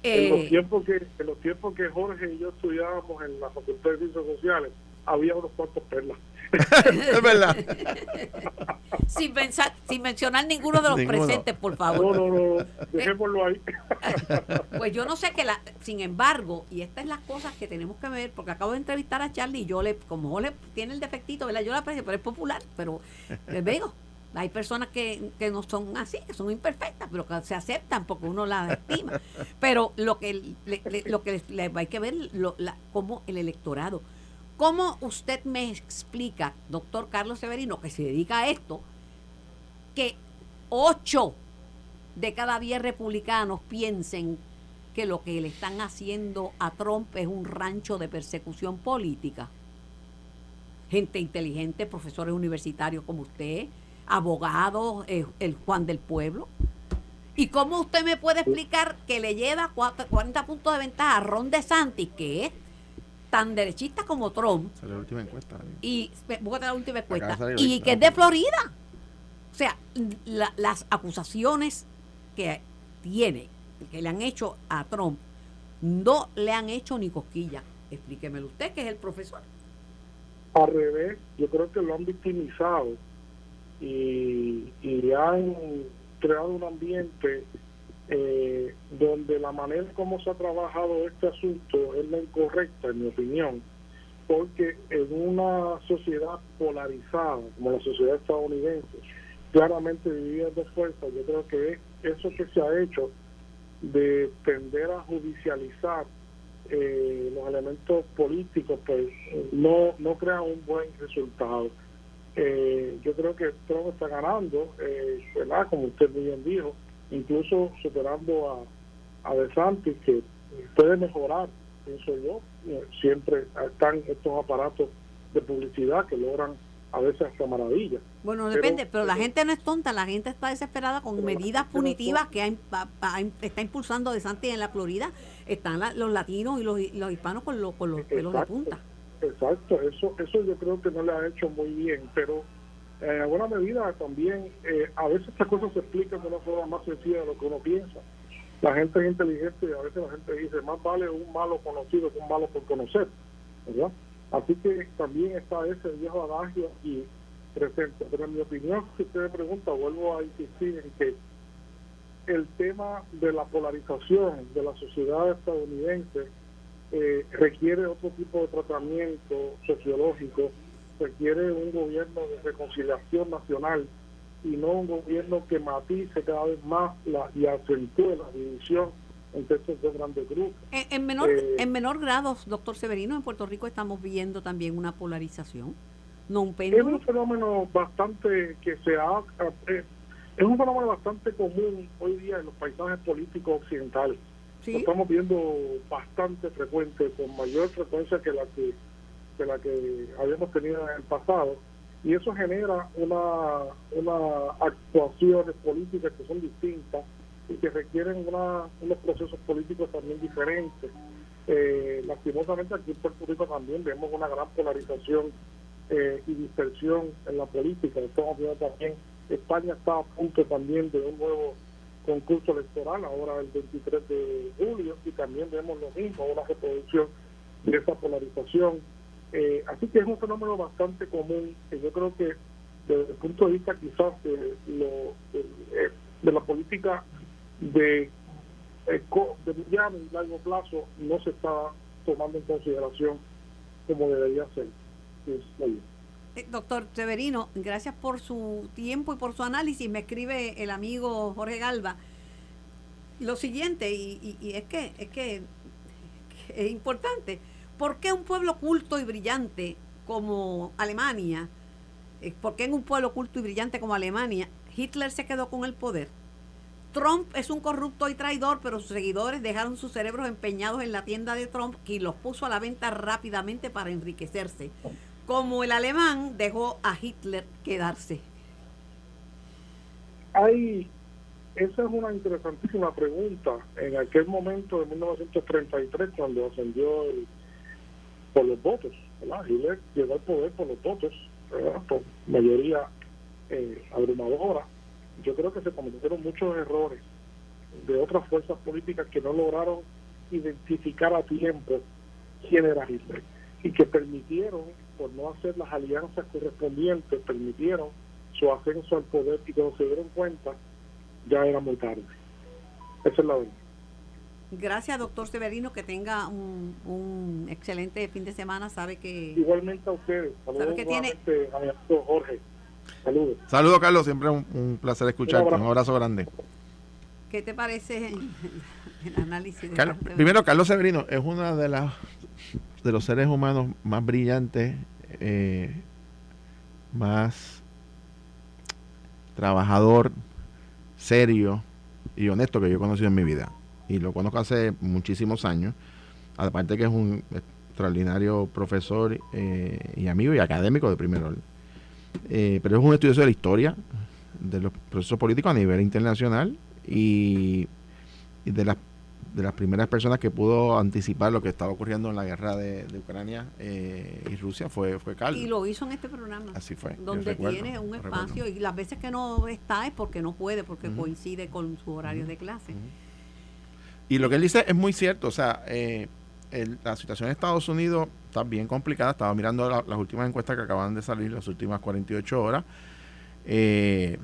en, los Eh, tiempos que, en los tiempos que Jorge y yo estudiábamos en la Facultad de Ciencias Sociales, había unos cuantos perlas. es verdad. sin, pensar, sin mencionar ninguno de los Ninguno. presentes, por No, favor. no, no, dejémoslo ahí. Pues yo no sé que la, sin embargo, y estas es las cosas que tenemos que ver, porque acabo de entrevistar a Charlie y yo le, como Jorge tiene el defectito, ¿verdad? Yo la aprecio, pero es popular, pero les digo, hay personas que, que no son así, que son imperfectas, pero que se aceptan porque uno las estima. Pero lo que le, le- lo que les- hay que ver, lo, la, cómo el electorado. ¿Cómo usted me explica, doctor Carlos Severino, que se dedica a esto, que ocho de cada diez republicanos piensen que lo que le están haciendo a Trump es un rancho de persecución política. Gente inteligente, profesores universitarios como usted, abogados, eh, el Juan del Pueblo. ¿Y cómo usted me puede explicar que le lleva cuatro- 40 puntos de ventaja a Ron DeSantis, que es tan derechista como Trump, es la última encuesta. ¿eh? y la última encuesta y que es de Florida o sea la- las acusaciones que tiene que le han hecho a Trump no le han hecho ni cosquilla explíquemelo usted que es el profesor Al revés, yo creo que lo han victimizado y, y han creado un ambiente eh, donde la manera como se ha trabajado este asunto es la incorrecta, en mi opinión, porque en una sociedad polarizada como la sociedad estadounidense, claramente dividida en dos fuerzas, yo creo que es eso que se ha hecho de tender a judicializar eh, los elementos políticos, pues no, no crea un buen resultado. Eh, yo creo que Trump está ganando, eh, ¿verdad? Como usted muy bien dijo, incluso superando a, a DeSantis, que puede mejorar, pienso yo. Eh, siempre están estos aparatos de publicidad que logran a veces hasta maravillas. bueno depende pero la pero- gente no es tonta la gente está desesperada con medidas gente no es punitivas que ha, ha- está impulsando de Santi en la Florida están la- los latinos y los, los hispanos con, los con los pelos de punta Exacto, eso eso yo creo que no le ha hecho muy bien, pero eh, en alguna medida también eh, a veces estas cosas se explican de una forma más sencilla de lo que uno piensa. La gente es inteligente y a veces la gente dice, más vale un malo conocido que un malo por conocer, ¿verdad? Así que también está ese viejo adagio y presente. Pero en mi opinión, si usted me pregunta, vuelvo a insistir en que el tema de la polarización de la sociedad estadounidense eh, requiere otro tipo de tratamiento sociológico, requiere un gobierno de reconciliación nacional y no un gobierno que matice cada vez más la, y acentúe la división entre estos dos grandes grupos. En, en menor, Eh, en menor grado, doctor Severino, en Puerto Rico estamos viendo también una polarización, no un Es un fenómeno bastante que se ha... eh, es un fenómeno bastante común hoy día en los paisajes políticos occidentales. Lo estamos viendo bastante frecuente, con mayor frecuencia que la que, que la que habíamos tenido en el pasado, y eso genera una, una actuaciones políticas que son distintas y que requieren una, unos procesos políticos también diferentes. Eh, lastimosamente aquí en Puerto Rico también vemos una gran polarización eh, y dispersión en la política. Estamos viendo también, España está a punto también de un nuevo concurso electoral, ahora el 23 de julio, y también vemos lo mismo, una reproducción de esa polarización. Eh, así que es un fenómeno bastante común, que yo creo que desde el punto de vista quizás de, lo, de, eh, la política de, eh, de mediano y largo plazo no se está tomando en consideración como debería ser. Doctor Severino, gracias por su tiempo y por su análisis. Me escribe el amigo Jorge Galva lo siguiente, y, y- y es que es que es importante. ¿Por qué un pueblo culto y brillante como Alemania, eh, por qué en un pueblo culto y brillante como Alemania, Hitler se quedó con el poder? Trump es un corrupto y traidor, pero sus seguidores dejaron sus cerebros empeñados en la tienda de Trump y los puso a la venta rápidamente para enriquecerse como el alemán dejó a Hitler quedarse. Hay, esa es una interesantísima pregunta. En aquel momento de 1933, cuando ascendió el- por los votos. Hitler llegó al poder por los votos, por mayoría eh, abrumadora. Yo creo que se cometieron muchos errores de otras fuerzas políticas que no lograron identificar a tiempo quién era Hitler y que permitieron, por no hacer las alianzas correspondientes, permitieron su ascenso al poder y cuando se dieron cuenta ya era muy tarde. Esa es la verdad. Gracias, doctor Severino, que tenga un, un excelente fin de semana. Sabe que... Igualmente a ustedes. Saludos que tiene... a mi amigo Jorge. Saludos. Saludos, Carlos. Siempre un, un placer escucharte. Un abrazo grande. ¿Qué te parece el análisis? De Carlos, primero, Carlos Severino es uno de, las, de los seres humanos más brillantes, eh, más trabajador, serio y honesto que yo he conocido en mi vida. Y lo conozco hace muchísimos años. Aparte que es un extraordinario profesor eh, y amigo y académico de primer orden. Eh, pero es un estudioso de la historia, de los procesos políticos a nivel internacional y, de, las, de las primeras personas que pudo anticipar lo que estaba ocurriendo en la guerra de, Ucrania eh, y Rusia fue, fue Carlos. Y lo hizo en este programa. Así fue. Donde tiene un espacio y las veces que no está es porque no puede, porque coincide con su horario de clase. Y lo que él dice es muy cierto, o sea, eh, la situación en Estados Unidos está bien complicada. Estaba mirando las últimas encuestas que acaban de salir, las últimas 48 horas. Eh,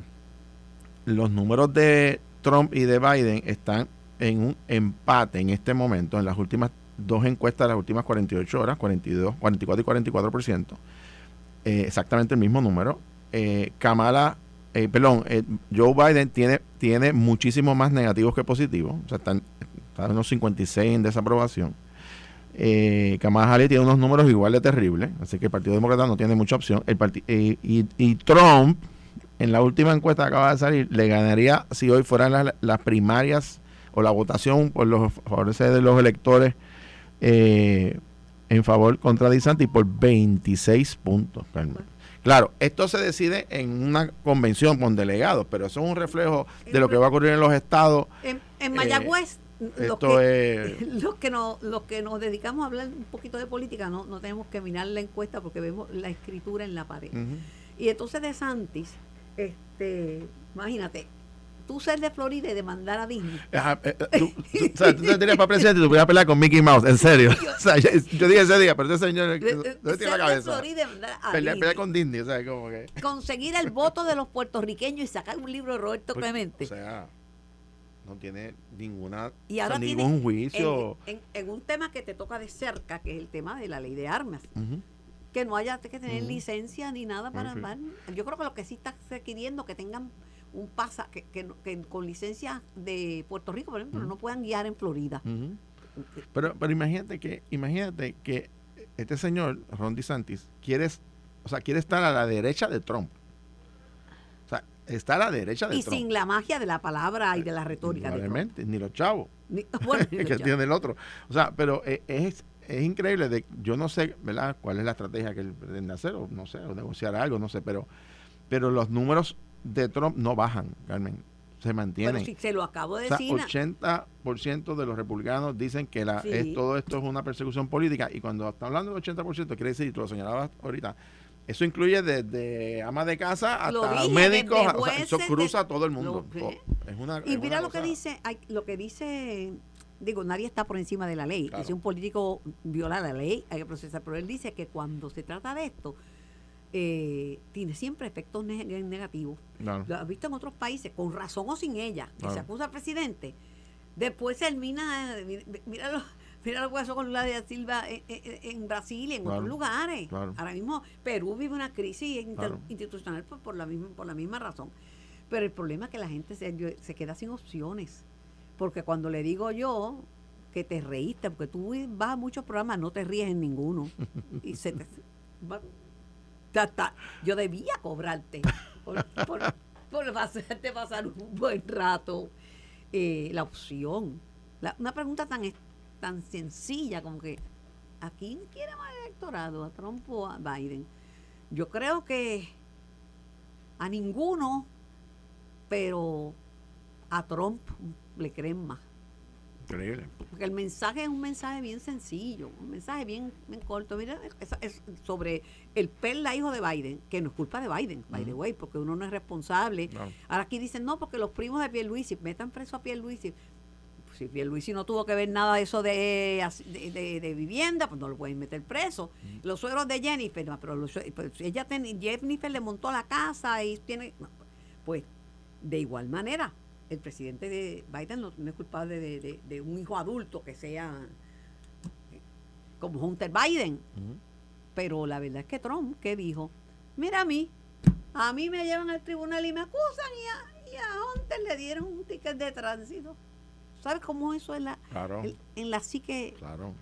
los números de Trump y de Biden están en un empate en este momento, en las últimas dos encuestas de las últimas 48 horas, 42, 44 y 44%. Eh, exactamente el mismo número. Eh, Kamala, eh, perdón, eh, Joe Biden tiene, tiene muchísimo más negativos que positivos. O sea, están, están unos 56 en desaprobación. Eh, Kamala Harris tiene unos números igual de terribles, así que el Partido Demócrata no tiene mucha opción. El eh, y, Trump, en la última encuesta que acaba de salir, le ganaría si hoy fueran las, primarias o la votación por los favores de los electores eh, en favor contra DeSantis por 26 puntos. Claro, esto se decide en una convención con delegados, pero eso es un reflejo de lo que va a ocurrir en los estados. En, en Mayagüez los que, los que nos los que nos dedicamos a hablar un poquito de política no, no tenemos que mirar la encuesta porque vemos la escritura en la pared y entonces de Santis este imagínate tú ser de Florida y demandar a Disney. Eh, eh, tú, o sea, tú te para presidente y tú pudieras pelear con Mickey Mouse en serio. O sea, yo, dije ese día pero ese señor no tiene la cabeza pelear, pelear, con Disney o sea como que conseguir el voto de los puertorriqueños y sacar un libro de Roberto pues, Clemente. o sea no tiene ninguna ningún juicio. En, un tema que te toca de cerca, que es el tema de la ley de armas. Que no haya que tener licencia ni nada para armar. Yo creo que lo que sí está requiriendo que tengan un pasa, que, que, con licencia de Puerto Rico, por ejemplo, no puedan guiar en Florida. Pero, pero imagínate que, imagínate que este señor, Ron DeSantis, quiere, o sea, quiere estar a la derecha de Trump está a la derecha de y sin la magia de la palabra y de la retórica. Probablemente, ni los chavos. que tiene el otro. O sea, pero e, es, es increíble. De, yo no sé, ¿verdad?, cuál es la estrategia que él pretende hacer, o no sé, o negociar algo, no sé, pero, pero los números de Trump no bajan, Carmen. Se mantienen. Pero si se lo acabo de o decir. 80% de los republicanos dicen que la, es, todo esto es una persecución política. Y cuando está hablando del 80%, quiere decir, y tú lo señalabas ahorita, eso incluye desde ama de casa hasta médicos, o sea, eso cruza a todo el mundo. y mira lo que dice, lo que dice, digo, nadie está por encima de la ley. Si un político viola la ley, hay que procesar. Pero él dice que cuando se trata de esto, eh, tiene siempre efectos negativos. Lo has visto en otros países, con razón o sin ella, que se acusa al presidente. Después termina, míralo Mira lo que pasó con Lula de Silva en, Brasil y en otros lugares. Ahora mismo Perú vive una crisis institucional por, la misma, por la misma razón. Pero el problema es que la gente se, se queda sin opciones. Porque cuando le digo yo que te reíste, porque tú vas a muchos programas, no te ríes en ninguno. y se te, yo debía cobrarte por, por, hacerte pasar un buen rato. Eh, la opción. una pregunta tan tan sencilla como que ¿a quién quiere más electorado? ¿A Trump o a Biden? Yo creo que a ninguno, pero a Trump le creen más. Increíble. Porque el mensaje es un mensaje bien sencillo, un mensaje bien, bien corto. Mira, es, es sobre el Perla hijo de Biden, que no es culpa de Biden, by the way, porque uno no es responsable. No. Ahora aquí dicen, no, porque los primos de Pierluisi, metan preso a Pierluisi. Pues si Pierluisi no tuvo que ver nada de eso de, de, de- de vivienda, pues no lo pueden meter preso. Los suegros de Jennifer, no, pero los pues ella ten- Jennifer le montó la casa y tiene... no, pues de igual manera, el presidente de Biden no, no es culpable de, de- de un hijo adulto que sea eh, como Hunter Biden. Pero la verdad es que Trump, ¿qué dijo? Mira a mí, a mí me llevan al tribunal y me acusan y a, y a Hunter le dieron un ticket de tránsito. ¿Sabes cómo eso es la, Claro, el- en la psique? claro.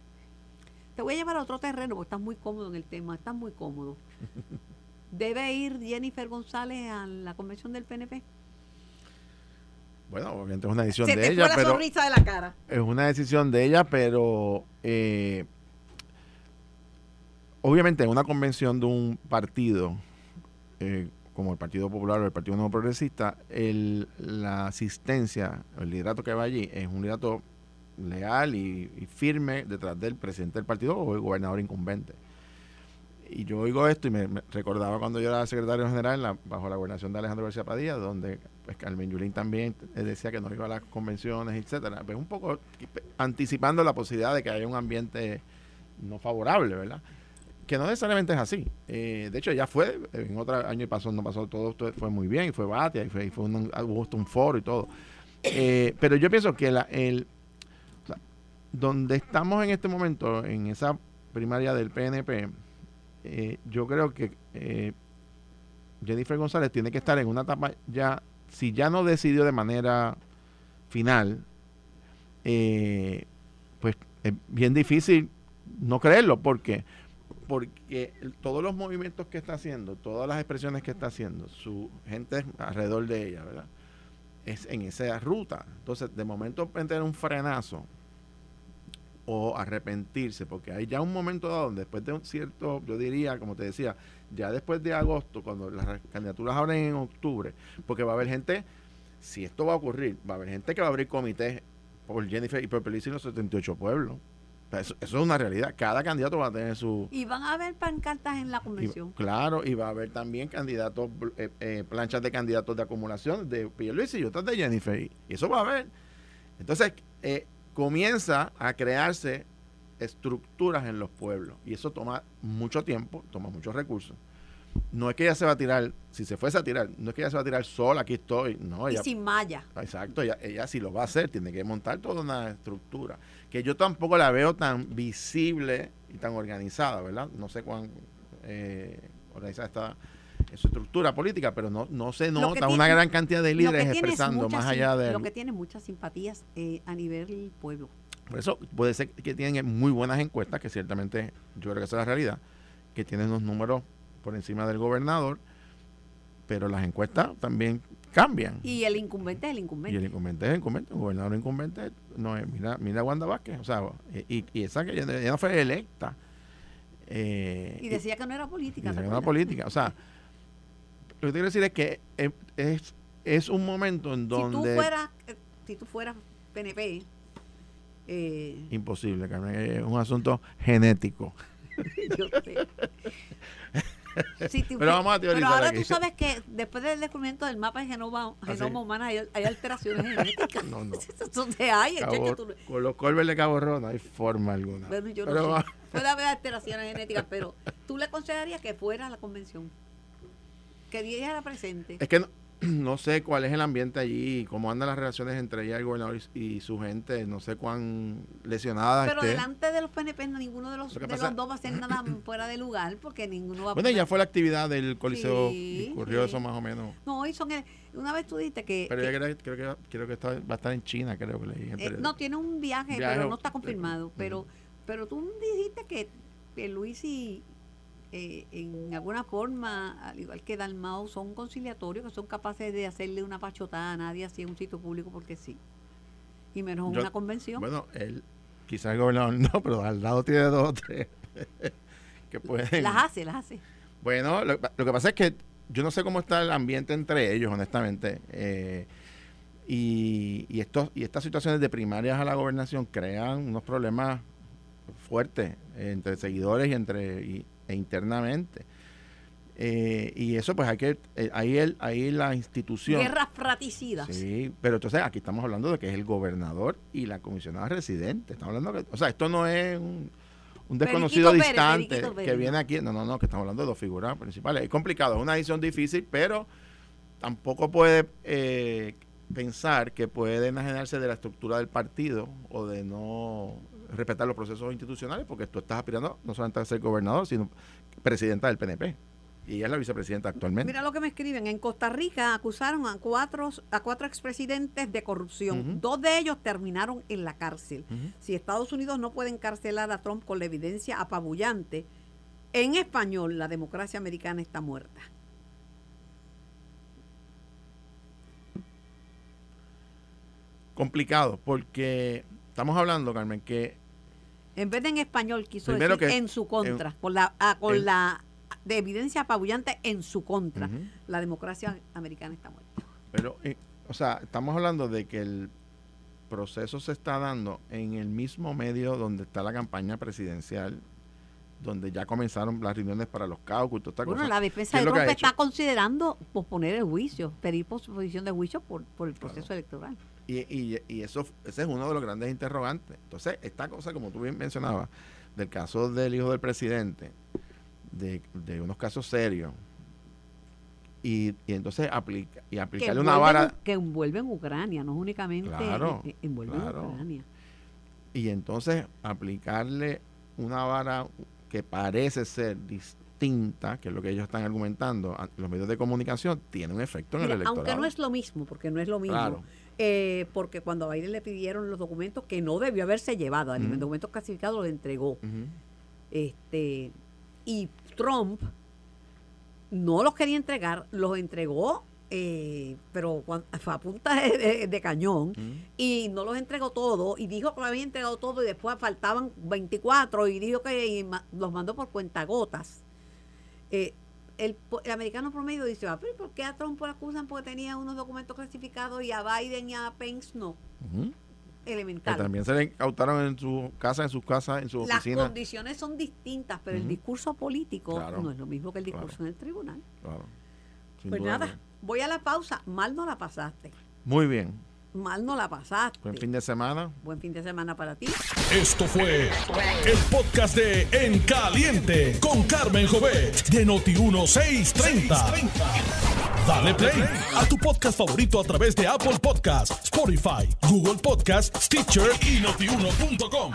Te voy a llevar a otro terreno porque estás muy cómodo en el tema, estás muy cómodo. ¿Debe ir Jennifer González a la convención del PNP? Bueno, obviamente es una decisión Se de te ella, fue la pero sonrisa de la cara. es una decisión de ella, pero eh, obviamente en una convención de un partido eh, como el Partido Popular o el Partido Nuevo Progresista, el, la asistencia, el liderato que va allí es un liderato leal y, y firme detrás del presidente del partido o el gobernador incumbente. Y yo oigo esto y me, recordaba cuando yo era secretario general en la- bajo la gobernación de Alejandro García Padilla, donde pues, Carmen Yulín también decía que no iba a las convenciones, etcétera. Pues un poco anticipando la posibilidad de que haya un ambiente no favorable, ¿verdad? Que no necesariamente es así. Eh, de hecho, ya fue, en otro año y pasó, no pasó todo, esto fue muy bien, y fue Batia, y fue, y fue un, un foro y todo. Eh, pero yo pienso que la, el, o sea, donde estamos en este momento, en esa primaria del PNP, eh, yo creo que eh, Jennifer González tiene que estar en una etapa ya, si ya no decidió de manera final, eh, pues es bien difícil no creerlo, porque porque todos los movimientos que está haciendo, todas las expresiones que está haciendo, su gente alrededor de ella, ¿verdad? Es en esa ruta. Entonces, de momento tener un frenazo o arrepentirse, porque hay ya un momento dado donde después de un cierto, yo diría, como te decía, ya después de agosto, cuando las candidaturas abren en octubre, porque va a haber gente, si esto va a ocurrir, va a haber gente que va a abrir comités por Jennifer y por Pelici en los 78 pueblos. Eso, eso es una realidad. Cada candidato va a tener su, Y van a haber pancartas en la y- convención. claro, y va a haber también candidatos, eh, eh, planchas de candidatos de acumulación de Pierluisi y otras de Jennifer. Y eso va a haber. Entonces, eh, comienza a crearse estructuras en los pueblos. Y eso toma mucho tiempo, toma muchos recursos. No es que ella se va a tirar, si se fuese a tirar, no es que ella se va a tirar sola, aquí estoy. No, y ella, sin malla. Exacto, ella, ella si lo va a hacer, tiene que montar toda una estructura. Que yo tampoco la veo tan visible y tan organizada, ¿verdad? No sé cuán eh, organizada está en su estructura política, pero no, no se nota tiene- una gran cantidad de líderes expresando más allá de... Lo que tiene muchas simpatías eh, a nivel pueblo. Por eso puede ser que tienen muy buenas encuestas, que ciertamente yo creo que esa es la realidad, que tienen unos números por encima del gobernador, pero las encuestas también cambian. Y el incumbente es el Y incumbente. el incumbente es el incumbente, el gobernador incumbente no es, mira, mira a Wanda Vázquez, o sea, y, y esa que ella, no fue electa. Eh, Y decía que no era política. y ¿te decía que no era política, o sea, lo que te quiero decir es que es, es, es un momento en Si tú donde fueras, eh, si tú fueras PNP, eh, imposible, Carmen, es un asunto genético. yo sé. Pero vamos a Pero ahora aquí. tú sabes que después del descubrimiento del mapa de genoma, ¿Ah, genoma humano hay, hay alteraciones genéticas. No, no. Se hay. Cabo- chacho, tú- con los Colbert de Cabo Rojo no hay forma alguna. bueno, yo Pero no sé. Puede haber alteraciones genéticas, pero tú le aconsejarías que fuera a la convención. Que dijera presente. Es que no, no sé cuál es el ambiente allí, cómo andan las relaciones entre ella, el gobernador y, y su gente, no sé cuán lesionada Pero esté. delante de los PNP ninguno de los, de los dos va a hacer nada fuera de lugar porque ninguno va a Bueno, poner- ya fue la actividad del Coliseo Sí, ocurrió sí. eso más o menos. No, y son el- una vez tú dijiste que, Pero que- creo, creo que creo que está- va a estar en China, creo que leí. eh, no tiene un viaje, Viaje pero no está confirmado. Pero pero tú dijiste que, que Luis y eh, en alguna forma, al igual que Dalmau, son conciliatorios, que son capaces de hacerle una pachotada a nadie así en un sitio público porque sí. Y menos en Yo- una convención. Bueno, él, quizás el gobernador no, pero al lado tiene dos o tres que pueden. las hace, las hace. Bueno, lo, lo que pasa es que yo no sé cómo está el ambiente entre ellos, honestamente. Eh, Y, y, estos, y estas situaciones de primarias a la gobernación crean unos problemas fuertes entre seguidores y entre y, e internamente. Eh, y eso pues hay que, eh, ahí, el, ahí la institución... Guerras fraticidas. Sí, pero entonces aquí estamos hablando de que es el gobernador y la comisionada residente. Estamos hablando que, o sea, esto no es un, un desconocido Periquito Pérez, distante Periquito Pérez, que viene aquí. No, no, no, que estamos hablando de dos figuras principales. Es complicado, es una decisión difícil, pero tampoco puede eh, pensar que puede enajenarse de la estructura del partido o de no respetar los procesos institucionales, porque tú estás aspirando no solamente a ser gobernador, sino presidenta del PNP. Y ella es la vicepresidenta actualmente. Mira lo que me escriben. En Costa Rica acusaron a cuatro, a cuatro expresidentes de corrupción. Dos de ellos terminaron en la cárcel. Si Estados Unidos no puede encarcelar a Trump con la evidencia apabullante, en español la democracia americana está muerta. Complicado, porque estamos hablando, Carmen, que En vez de en español, quiso Primero decir que- en su contra, con la, ah, con en- la de evidencia apabullante en su contra. La democracia americana está muerta. Pero, eh, o sea, estamos hablando de que el proceso se está dando en el mismo medio donde está la campaña presidencial, donde ya comenzaron las reuniones para los caucus y toda esta Bueno, cosa. la ¿Qué defensa de Trump está considerando posponer el juicio, pedir posposición de juicio por, por el proceso electoral. Y, y, y eso ese es uno de los grandes interrogantes. Entonces, esta cosa, como tú bien mencionabas, del caso del hijo del presidente, de, de unos casos serios, y, y entonces aplica, y aplicarle una vara que envuelven Ucrania, no es únicamente Claro, envuelven claro. Ucrania. y entonces aplicarle una vara que parece ser distinta, que es lo que ellos están argumentando, los medios de comunicación, tiene un efecto en Mira, el electorado. aunque no es lo mismo, porque no es lo mismo. Claro. eh, porque cuando a Biden le pidieron los documentos que no debió haberse llevado, los documentos clasificados los entregó. Este Y Trump no los quería entregar, los entregó, eh, pero fue a punta de, de- de cañón. Ujú. y no los entregó todos y dijo que lo había entregado todo y después faltaban 24 y dijo que y ma- los mandó por cuentagotas. Eh, el, americano promedio dice, ah, pero ¿por qué a Trump lo acusan porque tenía unos documentos clasificados y a Biden y a Pence no? Ujú. Que Elemental. también se le incautaron en su casa, en sus casas, en su Las oficina. condiciones son distintas, pero el discurso político Claro. no es lo mismo que el discurso Claro. en el tribunal. Claro. Sin pues nada. Voy a la pausa. Mal no la pasaste. Muy bien. Mal no la pasaste. Buen fin de semana. Buen fin de semana para ti. Esto fue el podcast de En Caliente con Carmen Jovet de Noti1630. Dale play a tu podcast favorito a través de Apple Podcasts, Spotify, Google Podcasts, Stitcher y notiuno.com.